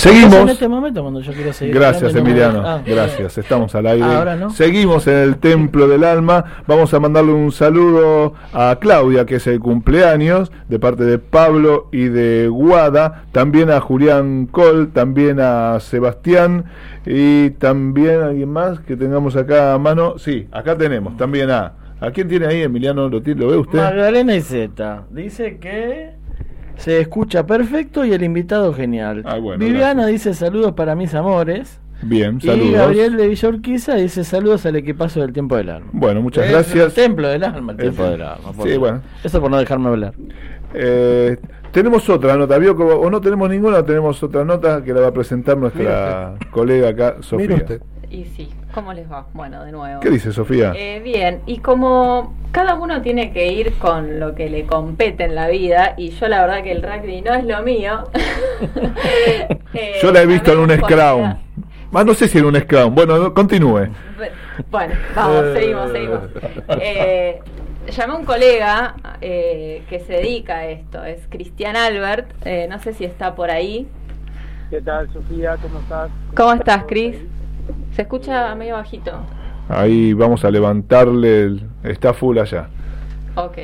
Es en Seguimos. este momento cuando yo quiero seguir. Gracias, Emiliano. Ah, Gracias, estamos al aire. Ahora no. Seguimos en el Templo del Alma. Vamos a mandarle un saludo a Claudia, que es el cumpleaños, de parte de Pablo y de Guada. También a Julián Col, también a Sebastián y también a alguien más que tengamos acá a mano. Sí, acá tenemos también a. ¿A quién tiene ahí, Emiliano? ¿Lo, tiene- lo ve usted? Magdalena Iseta dice que se escucha perfecto y el invitado genial. Ah, bueno, Viviana dice saludos para mis amores. Bien, Y saludos. Gabriel de Villorquiza dice saludos al equipazo del tiempo del alma. Bueno, muchas Es gracias. El templo del alma, el tiempo El- del alma. Sí, bueno. Eso por no dejarme hablar. Eh, tenemos otra nota, ¿vio? O no tenemos ninguna, o tenemos otra nota que la va a presentar nuestra colega acá, Mire Sofía. usted. Y sí, ¿cómo les va? Bueno, de nuevo. ¿Qué dice Sofía? Eh, bien, y como cada uno tiene que ir con lo que le compete en la vida, y yo la verdad que el rugby no es lo mío. eh, Yo la he visto en un Scrum. colega- Ah, no sé si en un Scrum. Bueno, no- continúe. Bueno, vamos, seguimos, seguimos. Eh, llamé a un colega eh, que se dedica a esto, es Cristian Albert, eh, no sé si está por ahí. ¿Qué tal, Sofía? ¿Cómo estás? ¿Cómo estás, Cris? Se escucha medio bajito. Ahí vamos a levantarle. el- Está full allá. Ok.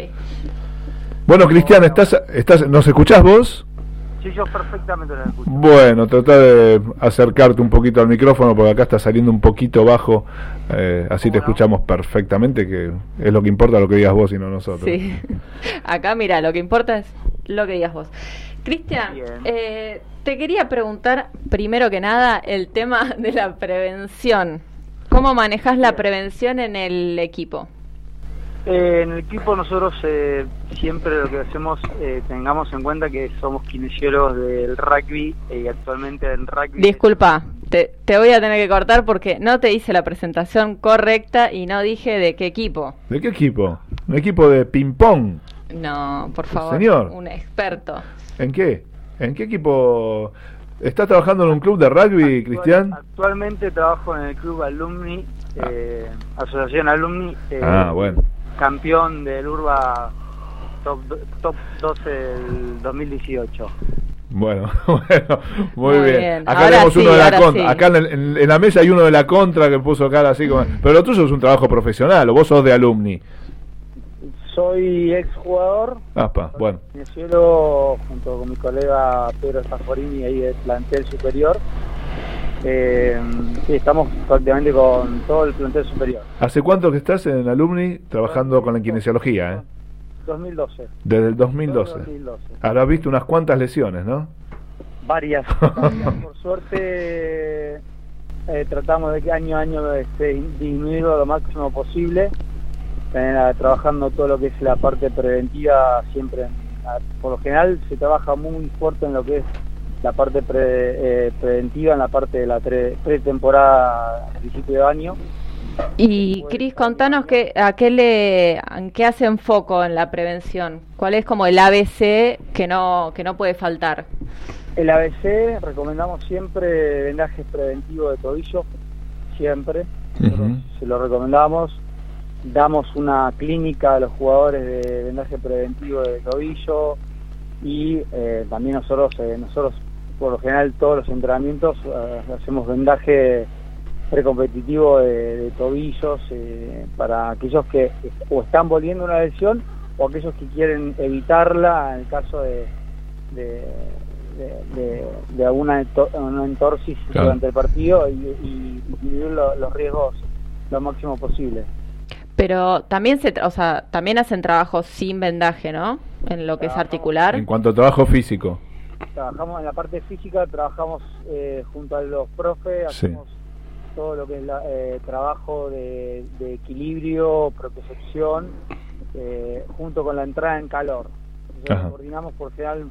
Bueno, Cristian, ¿estás, estás, ¿nos escuchás vos? Sí, yo perfectamente la escucho. Bueno, trata de acercarte un poquito al micrófono porque acá está saliendo un poquito bajo. eh, así te escuchamos perfectamente, que es lo que importa lo que digas vos y no nosotros. Sí. Acá, mira, lo que importa es lo que digas vos. Cristian, eh, te quería preguntar, primero que nada, el tema de la prevención. ¿Cómo manejas la prevención en el equipo? Eh, en el equipo nosotros eh, siempre lo que hacemos, eh, tengamos en cuenta que somos kinesiólogos del rugby eh, y actualmente el rugby... Disculpa, te, te voy a tener que cortar porque no te hice la presentación correcta y no dije de qué equipo. ¿De qué equipo? Un equipo de ping-pong. No, por favor, Señor. un experto. ¿En qué? ¿En qué equipo? ¿Estás trabajando en un club de rugby, Actual- Cristian? Actualmente trabajo en el club Alumni, eh, Asociación Alumni, eh, Ah, bueno. campeón del Urba top, top 12 del 2018. Bueno, bueno, muy, Muy bien. bien. Acá Ahora tenemos sí, uno de la contra. sí. Acá en, el- en- en la mesa hay uno de la contra que puso cara así como. Pero lo tuyo es un trabajo profesional, o vos sos de alumni. Soy exjugador, Apa, bueno. kinesiólogo junto con mi colega Pedro Zaforini ahí del plantel superior. Eh, sí, estamos prácticamente con todo el plantel superior. ¿Hace cuánto que estás en Alumni trabajando con la kinesiología? eh? 2012. Desde el 2012. 2012. Habrás visto unas cuantas lesiones, ¿no? Varias. varias. Por suerte eh, tratamos de que año a año este, disminuirlo lo máximo posible. Trabajando todo lo que es la parte preventiva siempre. Por lo general se trabaja muy fuerte en lo que es la parte pre- eh, preventiva, en la parte de la tre- pretemporada a principio de año. Y Cris, contanos que, a qué le, en qué hacen foco en la prevención. ¿Cuál es como el ABC que no, que no puede faltar? El ABC recomendamos siempre vendaje preventivo de tobillo, siempre. Se lo recomendamos. Damos una clínica a los jugadores de vendaje preventivo de tobillo y eh, también nosotros, eh, nosotros por lo general todos los entrenamientos eh, hacemos vendaje precompetitivo de, de tobillos para aquellos que o están volviendo una lesión o aquellos que quieren evitarla en el caso de, de, de, alguna ento- una entorsis Claro. durante el partido y, y los riesgos lo máximo posible. Pero también se, tra- o sea, también hacen trabajos sin vendaje, ¿no? En lo que es articular. En cuanto a trabajo físico. Trabajamos en la parte física, trabajamos eh, junto a los profes, Sí. hacemos todo lo que es la- eh, trabajo de, de equilibrio, propiocepción, eh, junto con la entrada en calor. Coordinamos por general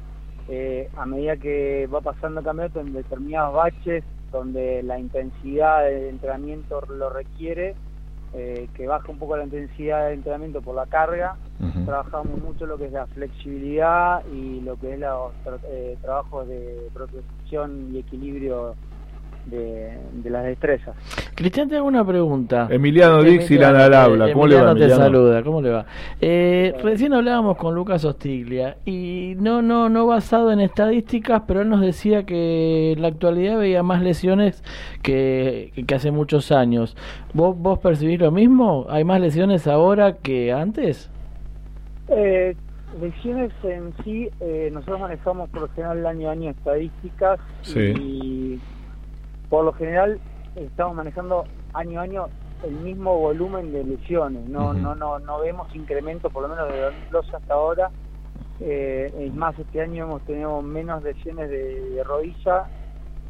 eh, a medida que va pasando el campeonato en determinados baches donde la intensidad de entrenamiento lo requiere, eh, que baja un poco la intensidad de entrenamiento por la carga, trabajamos mucho lo que es la flexibilidad y lo que es los eh, trabajos de propiocepción y equilibrio de, de las destrezas. Cristian, te hago una pregunta. Emiliano Dixieland al habla. ¿Cómo le va, Emiliano te Emiliano? saluda, ¿cómo le va? Eh, recién hablábamos con Lucas Ostiglia y no, no, no basado en estadísticas, pero él nos decía que en la actualidad veía más lesiones que, que hace muchos años. ¿Vos, ¿Vos percibís lo mismo? ¿Hay más lesiones ahora que antes? Eh, lesiones en sí, eh, nosotros manejamos por lo general año a año estadísticas Sí. y por lo general estamos manejando año a año el mismo volumen de lesiones, no, no, no, no vemos incremento por lo menos de 2012 hasta ahora. Eh, es más, este año hemos tenido menos lesiones de, de rodilla,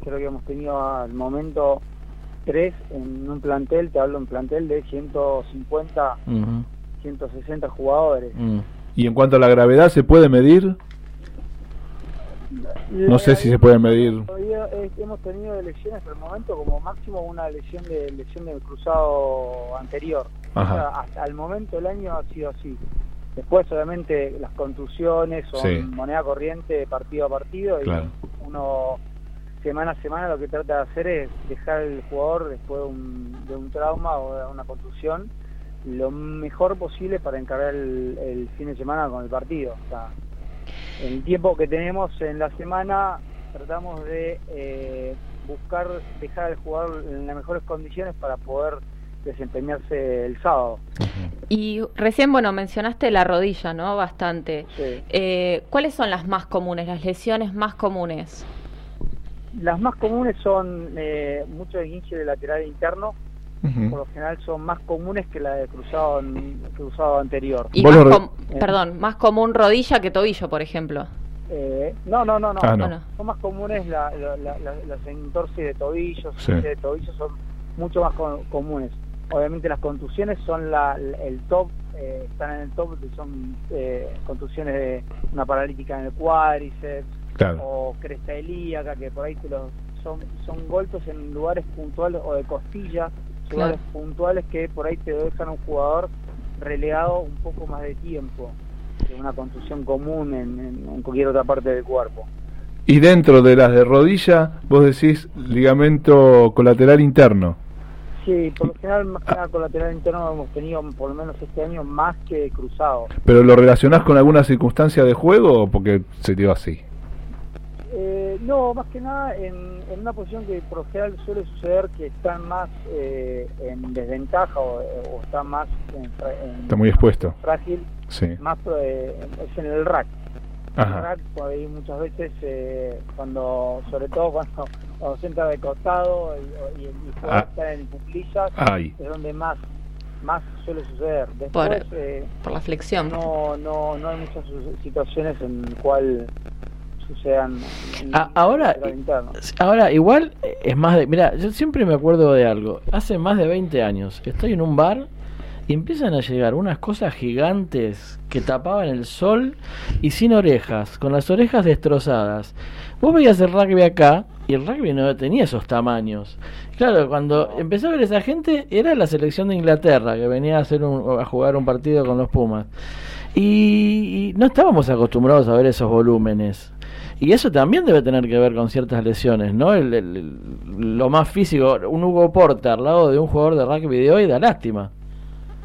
creo que hemos tenido al momento tres en un plantel, te hablo en plantel de 150 Ujú. 160 jugadores. Mm. Y en cuanto a la gravedad, ¿se puede medir? No sé si se puede medir. Hemos tenido lesiones por el momento como máximo una lesión de lesión del cruzado anterior. O sea, hasta el momento del año ha sido así. Después obviamente las contusiones son Sí. moneda corriente partido a partido y Claro. uno semana a semana lo que trata de hacer es dejar al jugador después de un, de un trauma o de una contusión lo mejor posible para encargar el, el fin de semana con el partido. O sea, el tiempo que tenemos en la semana tratamos de eh, buscar dejar al jugador en las mejores condiciones para poder desempeñarse el sábado. Y recién, bueno, mencionaste la rodilla, ¿no? Bastante. Sí. Eh, ¿Cuáles son las más comunes, las lesiones más comunes? Las más comunes son eh, mucho esguince de lateral interno, Por lo general son más comunes que la de cruzado, cruzado anterior. Y más com- perdón, más común rodilla que tobillo, por ejemplo. Eh, no, no, no, no. Ah, no. Son más comunes la, la- la- la- las entorsis de tobillos, Sí. de tobillos son mucho más co- comunes. Obviamente las contusiones son la, la- el top, eh, están en el top, que son eh, contusiones de una paralítica en el cuádriceps Claro. o cresta ilíaca, que por ahí te los, son, son golpes en lugares puntuales o de Claro. lugares puntuales que por ahí te dejan a un jugador relegado un poco más de tiempo que una contusión común en, en- en cualquier otra parte del cuerpo. Y dentro de las de rodilla, vos decís ligamento colateral interno. Sí, por lo general, más que nada colateral interno hemos tenido por lo menos este año más que cruzado. ¿Pero lo relacionás con alguna circunstancia de juego o porque se dio así? Eh, no, más que nada en, en una posición que por lo general suele suceder que están más eh, en desventaja o, o están más en, fra- en- Está muy expuesto. frágil, Sí. más eh, es en el rack. El Ajá. rack, por ahí muchas veces, eh, cuando, sobre todo cuando cuando se entra de costado y, y, y Ah. está en cuclillas, es donde más más suele suceder. Por- Después, eh, por la flexión. no, no, no hay muchas situaciones en las cuales sucedan en- A- ahora, en ahora igual eh, es más de, mira, yo siempre me acuerdo de algo. Hace más de 20 años estoy en un bar y empiezan a llegar unas cosas gigantes que tapaban el sol y sin orejas, con las orejas destrozadas. Vos veías el rugby acá y el rugby no tenía esos tamaños. Claro, cuando empezó a ver esa gente era la selección de Inglaterra que venía a hacer un- a jugar un partido con los Pumas. Y, y no estábamos acostumbrados a ver esos volúmenes. Y eso también debe tener que ver con ciertas lesiones, ¿no? El- el- el- lo más físico, un Hugo Porta al lado de un jugador de rugby de hoy da lástima.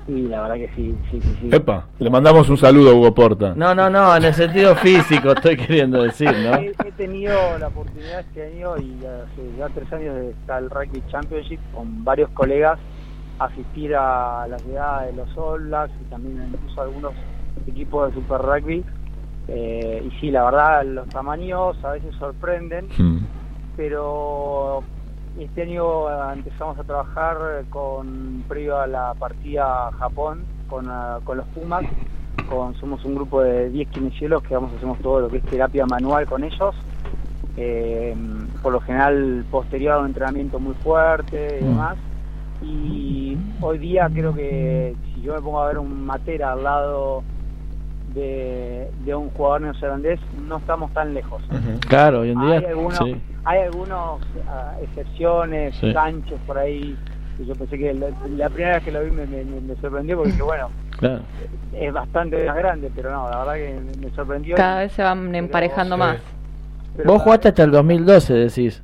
Sí, la verdad que sí, sí, sí. sí. Epa, le mandamos un saludo a Hugo Porta. No, no, no, en el sentido físico estoy queriendo decir, ¿no? He, he tenido la oportunidad este año y hace ya tres años de estar el Rugby Championship con varios colegas, asistir a la llegada de los All Blacks y también incluso algunos equipos de Super Rugby. Eh, y sí, la verdad, los tamaños a veces sorprenden, Mm. pero este año eh, empezamos a trabajar con previo a la partida a Japón con, ah, con los Pumas. Con, somos un grupo de 10 kinesiólogos que vamos hacemos todo lo que es terapia manual con ellos. Eh, por lo general posterior a un entrenamiento muy fuerte y Mm. demás. Y hoy día creo que si yo me pongo a ver un Matera al lado de, de un jugador neozelandés, no estamos tan lejos. Claro, hoy en día. Hay algunos, sí. hay algunos ah, excepciones, Sí. Sánchez por ahí, que yo pensé que la, la primera vez que lo vi me, me- me sorprendió porque dije, bueno, Claro. es bastante más grande, pero no, la verdad que me- sorprendió. Cada vez se van emparejando más. Pero Vos jugaste hasta el 2012, decís.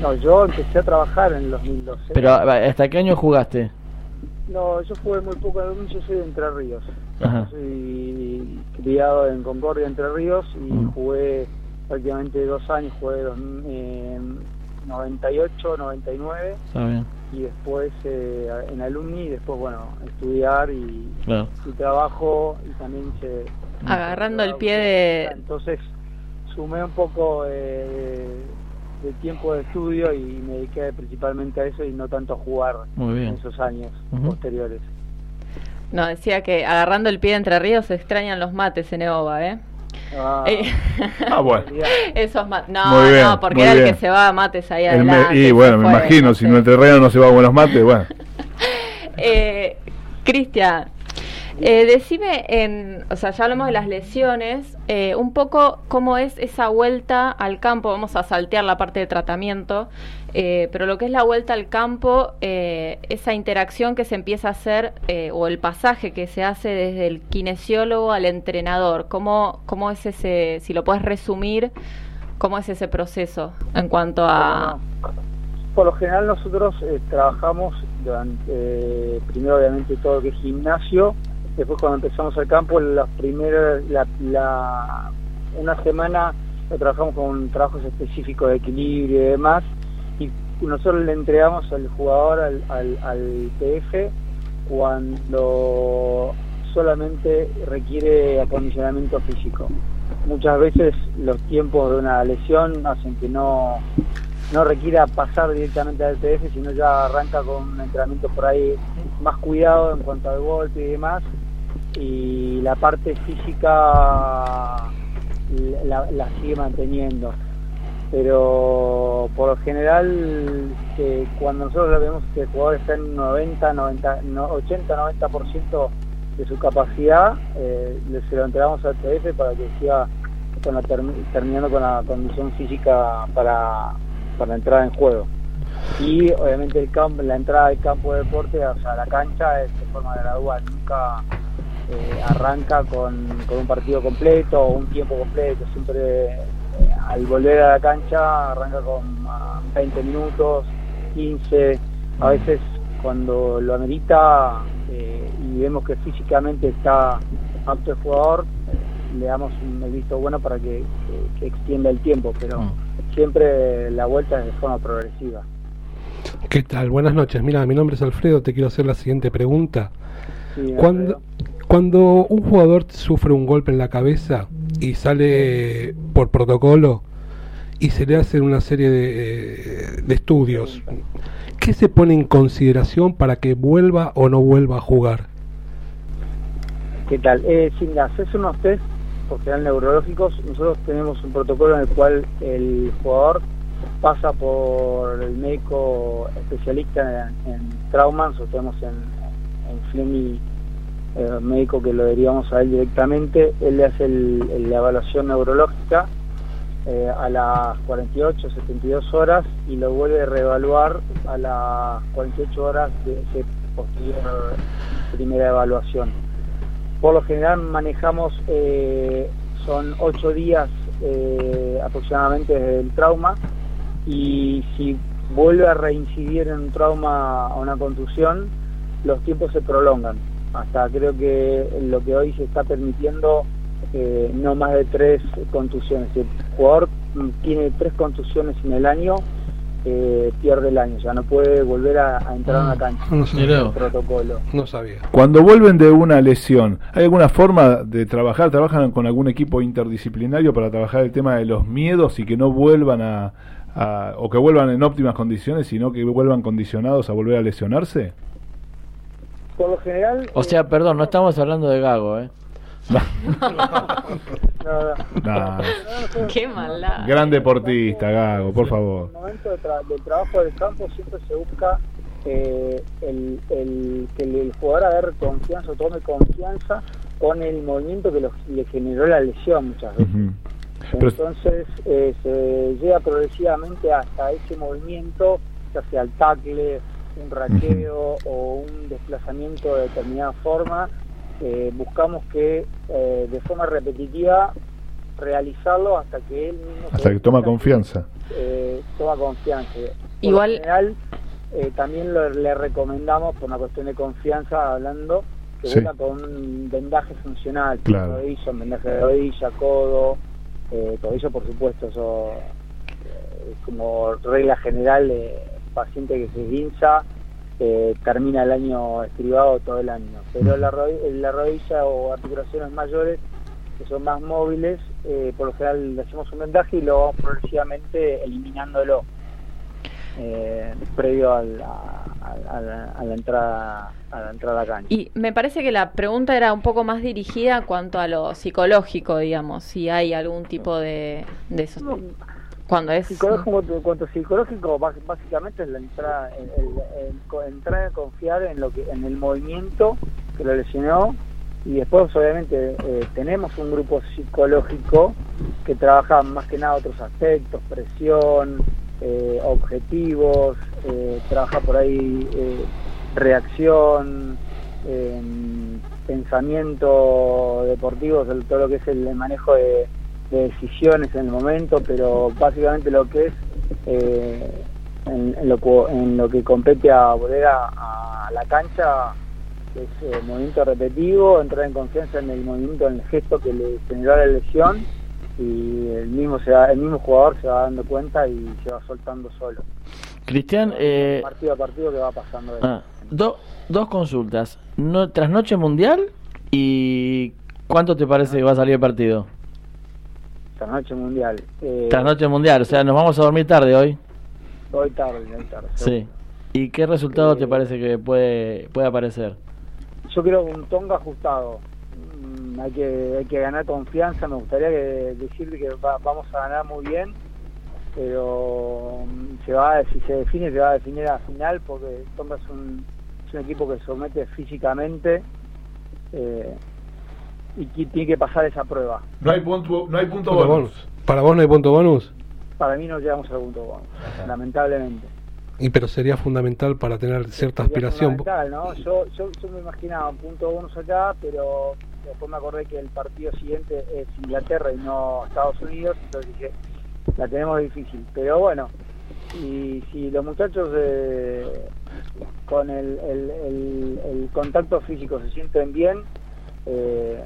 No, yo empecé a trabajar en el 2012. Pero ¿hasta qué año jugaste? No, yo jugué muy poco, yo soy de Entre Ríos. Ajá. Soy criado en Concordia, Entre Ríos, y Mm. jugué prácticamente dos años, jugué dos, eh, 98, 99, Está bien, y después eh, en alumni, y después, bueno, estudiar y, claro. y trabajo, y también hice... Agarrando el pie de... Entonces sumé un poco eh, de tiempo de estudio y me dediqué principalmente a eso y no tanto a jugar Muy bien. en esos años posteriores. No, decía que agarrando el pie de Entre Ríos se extrañan los mates en Eova, ¿eh? Ah, Eh, Ah, bueno. Esos mates. No, Muy bien, no, porque era el que se va a mates ahí me- adelante. y bueno, me fue, imagino, no si no terreno no se va a buenos mates, bueno. Eh, Cristian, eh, decime, en, o sea, ya hablamos de las lesiones, eh, un poco cómo es esa vuelta al campo, vamos a saltear la parte de tratamiento, eh, pero lo que es la vuelta al campo, eh, esa interacción que se empieza a hacer, eh, o el pasaje que se hace desde el kinesiólogo al entrenador, ¿cómo, cómo es ese, si lo puedes resumir, cómo es ese proceso en cuanto a... Por lo general nosotros trabajamos durante, primero obviamente todo lo que es gimnasio, después cuando empezamos al campo, las primeras, la, la- una semana lo trabajamos con trabajos específicos de equilibrio y demás, y nosotros le entregamos al jugador al, al, al PF cuando solamente requiere acondicionamiento físico. Muchas veces los tiempos de una lesión hacen que no no requiera pasar directamente al TF, sino ya arranca con un entrenamiento por ahí más cuidado en cuanto al golpe y demás. Y la parte física la, la sigue manteniendo. Pero por lo general, cuando nosotros vemos que el jugador está en 90, 90, no, 80, 90% de su capacidad, eh, se lo entregamos al TF para que siga con la termi- terminando con la condición física para, para entrar en juego. Y obviamente el campo, la entrada del campo de deporte, o sea, la cancha es de forma gradual, nunca eh, arranca con, con un partido completo o un tiempo completo, siempre eh, al volver a la cancha arranca con ah, 20 minutos, 15, a veces cuando lo amerita eh, y vemos que físicamente está apto el jugador, le damos un visto bueno para que, que- que extienda el tiempo, pero siempre la vuelta es de forma progresiva. ¿Qué tal? Buenas noches. Mira, mi nombre es Alfredo. Te quiero hacer la siguiente pregunta. Sí, Cuando, cuando un jugador sufre un golpe en la cabeza y sale por protocolo y se le hacen una serie de, estudios. ¿Qué se pone en consideración para que vuelva o no vuelva a jugar? ¿Qué tal? Eh, si haces unos test, por general neurológicos, nosotros tenemos un protocolo en el cual el jugador pasa por el médico especialista en, en trauma, nosotros tenemos en, en Flemi eh, médico que lo derivamos a él directamente, él le hace el- el- la evaluación neurológica eh, a las 48, 72 horas y lo vuelve a reevaluar a las 48 horas de ese posterior primera evaluación. Por lo general manejamos, eh, son 8 días aproximadamente desde el trauma y si vuelve a reincidir en un trauma o una contusión, los tiempos se prolongan. Hasta creo que lo que hoy se está permitiendo eh, no más de tres contusiones. Si el jugador mm, tiene tres contusiones en el año, eh, pierde el año, o sea, no puede volver a, a entrar a una cancha. No sabía. Protocolo. No sabía. Cuando vuelven de una lesión, ¿hay alguna forma de trabajar? ¿Trabajan con algún equipo interdisciplinario para trabajar el tema de los miedos y que no vuelvan a, a- o que vuelvan en óptimas condiciones, sino que vuelvan condicionados a volver a lesionarse? Por lo general... O sea, perdón, no estamos hablando de Gago, ¿eh? no, no. Nah, Qué maldad. gran deportista, Gago, por En favor. el momento de tra- del trabajo del campo siempre se busca eh, el, el- que el, el jugador agarre confianza o tome confianza con el movimiento que lo- le generó la lesión muchas veces. Ujú. Pero- Entonces eh, se llega progresivamente hasta ese movimiento, ya sea el tackle, un raqueo o un desplazamiento de determinada forma. eh, buscamos que eh, de forma repetitiva realizarlo hasta que él mismo se Hasta que toma cuenta confianza. eh, toma confianza. Por Igual- lo general, eh, también lo- le recomendamos, por una cuestión de confianza, hablando, que Sí. vuelva con un vendaje funcional, Claro. rodilla, un vendaje de rodilla, codo, eh, tobillo, por supuesto, eso eh, es como regla general paciente que se guinza, eh, termina el año estribado todo el año. Pero la, rodi- la rodilla o articulaciones mayores que son más móviles, eh, por lo general le hacemos un vendaje y lo vamos progresivamente eliminándolo eh, previo a la, a, la, a la entrada a la entrada a cancha. Y me parece que la pregunta era un poco más dirigida en cuanto a lo psicológico, digamos, si hay algún tipo de, de esos... Cuando es... Psicológico, cuanto psicológico, básicamente es la entrada, entrar a confiar en lo que, en el movimiento que lo lesionó. Y después obviamente eh, tenemos un grupo psicológico que trabaja más que nada otros aspectos, presión, eh, objetivos, eh, trabaja por ahí reacción, eh, pensamiento deportivo, todo lo que es el manejo de, de decisiones en el momento, pero básicamente lo que es eh, en, en lo, en lo que compete a volver a, a la cancha es eh, movimiento repetitivo, entrar en confianza en el movimiento, en el gesto que le generó la lesión y el mismo se va- el mismo jugador se va dando cuenta y se va soltando solo. Cristian, eh, partido a partido que va pasando. ah, do- dos consultas. No, trasnoche mundial y ¿cuánto te parece que va a salir el partido? Esta noche mundial. Eh, Trasnoche mundial, o sea, nos vamos a dormir tarde hoy. Hoy tarde, hoy tarde. Sí. ¿Y qué resultado Eh, te parece que puede, puede aparecer? Yo creo un Tonga ajustado. Mm, hay que hay que ganar confianza. Me gustaría que, decirte que va- vamos a ganar muy bien, pero mm, se va si se define se va a definir a final porque Tonga es un, es un equipo que somete físicamente eh, y que tiene que pasar esa prueba. No hay punto, no hay punto Punto bonus. ¿Para vos no hay punto bonus? Para mí no llegamos al punto bonus, lamentablemente. Y pero sería fundamental para tener cierta Sería aspiración. fundamental, ¿no? Yo, yo, yo me imaginaba un punto bonus acá, pero después me acordé que el partido siguiente es Inglaterra y no Estados Unidos, entonces dije, la tenemos difícil. Pero bueno, y si los muchachos eh, con el, el, el- el contacto físico se sienten bien, eh,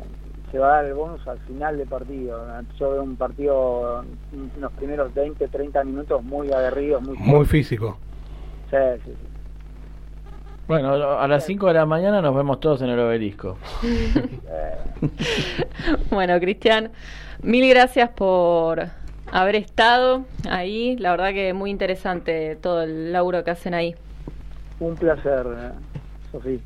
se va a dar el bonus al final del partido. Yo veo un partido, en los primeros 20, 30 minutos muy aguerridos, muy, Muy físico. Sí, sí, sí. Bueno, a las 5 de la mañana nos vemos todos en el obelisco. Bueno, Cristian, mil gracias por, haber estado ahí. La verdad que muy interesante todo el laburo que hacen ahí. Un placer, eh, Sofía.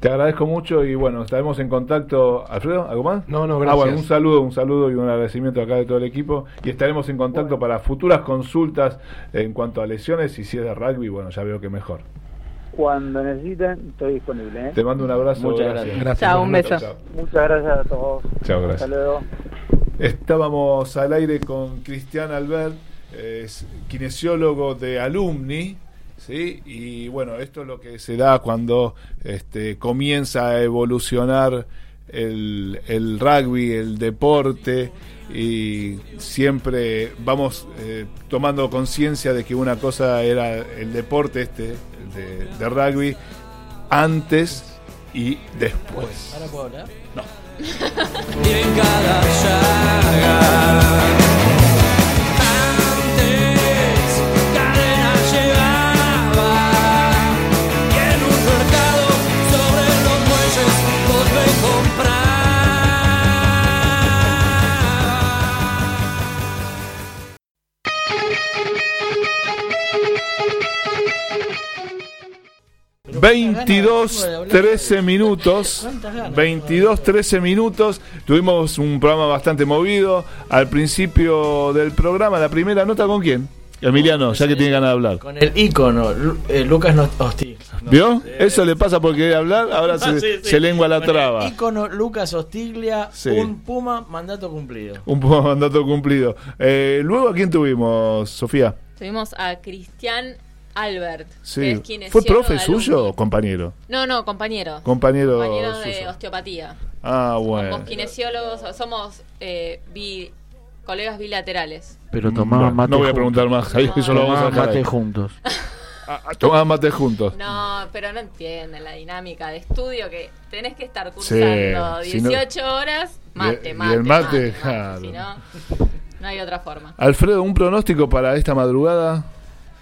Te agradezco mucho y bueno, estaremos en contacto. Alfredo, ¿algo más? No, no, Ah, gracias. bueno, un saludo, un saludo y un agradecimiento acá de todo el equipo. Y estaremos en contacto para futuras consultas en cuanto a lesiones y si es de rugby, bueno, ya veo que mejor. Cuando necesiten, estoy disponible. ¿eh? Te mando un abrazo. Muchas gracias. Gracias. Chao, un beso. Chao. Muchas gracias a todos. Chao, gracias. Hasta luego. Estábamos al aire con Cristian Albert, es kinesiólogo de alumni, ¿sí? Y bueno, esto es lo que se da cuando este, comienza a evolucionar el, el rugby, el deporte, y siempre vamos eh, tomando conciencia de que una cosa era el deporte este de, de rugby antes y después. ¿Ahora puedo hablar? y 22, 13 minutos. ¿Cuántas ganas? 22, 13 minutos. Tuvimos un programa bastante movido. Al principio del programa, la primera nota con quién? Emiliano, ya que tiene ganas de hablar. Con el ícono, eh, Lucas. No, ¿Vio? Eso le pasa por querer hablar, ahora se, Ah, sí, sí. se lengua la Con el traba. ícono Lucas Hostiglia, Sí. un Puma, mandato cumplido. Un poco mandato cumplido. Eh, Luego, ¿a quién tuvimos, Sofía? Tuvimos a Cristian Albert. que Sí. es kinesiólogo ¿Fue profe suyo o compañero? No, no, compañero. Compañero, Compañero de suyo. osteopatía. Ah, Somos bueno. kinesiólogos, somos eh, bi- colegas bilaterales. Pero Bueno, no voy a preguntar más. Ahí eso lo vamos a dejar ahí. juntos. Ah, ah, Tomaban mate juntos. No, pero no entienden la dinámica de estudio que tenés que estar Sí, cursando si no- 18 horas, mate, Y- y mate, el mate, mate, claro. Si no, no hay otra forma. Alfredo, ¿un pronóstico para esta madrugada?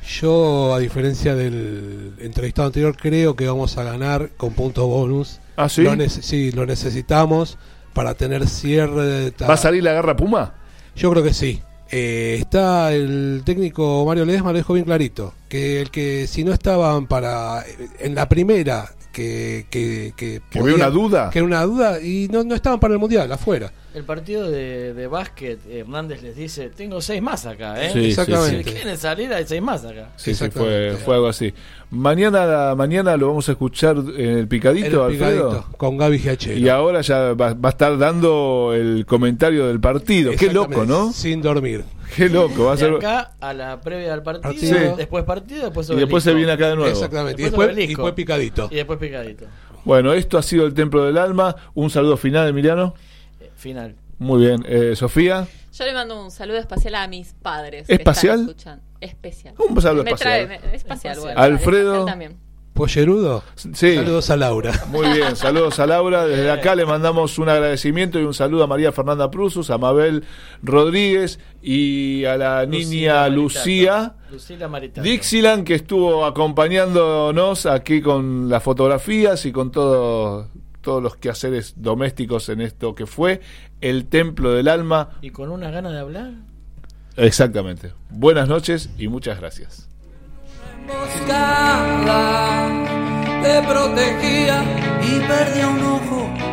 Yo, a diferencia del entrevistado anterior, creo que vamos a ganar con puntos bonus. ¿Ah, sí? Lo sí, lo necesitamos para tener cierre de... ¿Va a salir la garra Puma? Yo creo que sí. Eh, está el técnico Mario Ledesma, lo dejó bien clarito. Que el que si no estaban para... En la primera, que... Que, que, ¿Que había una duda? Que era una duda y no, no estaban para el Mundial, afuera. El partido de, de básquet, Hernández les dice, tengo seis más acá, ¿eh? Sí, Exactamente. Si quieren salir, hay seis más acá. Sí, sí, fue, fue algo así. Mañana, mañana lo vamos a escuchar en el picadito, El Alfredo. picadito, con Gaby Giachero. Y ahora ya va, va a estar dando el comentario del partido. Qué loco, ¿no? Sin dormir. Qué loco. Va a De ser... acá a la previa del partido, Partido. después partido, después Y después se viene acá de nuevo. Exactamente. Y Después y obelisco. después picadito. Y después picadito. Bueno, esto ha sido el Templo del Alma. Un saludo final, Emiliano. Final. Muy bien. Eh, Sofía. Yo le mando un saludo especial a mis padres. que ¿Espacial? están escuchando. Especial. Un saludo Me espacial. trae- me- espacial, bueno, Alfredo. espacial también. Pollerudo. Sí. Saludos a Laura. Muy bien, saludos a Laura. Desde acá le mandamos un agradecimiento y un saludo a María Fernanda Prusus, a Mabel Rodríguez y a la niña. Lucía Lucila Maritato. Dixieland que estuvo acompañándonos aquí con las fotografías y con todo, todos los quehaceres domésticos en esto que fue el Templo del Alma. Y con una gana de hablar. Exactamente. Buenas noches y muchas gracias. emboscada te protegía y perdía un ojo.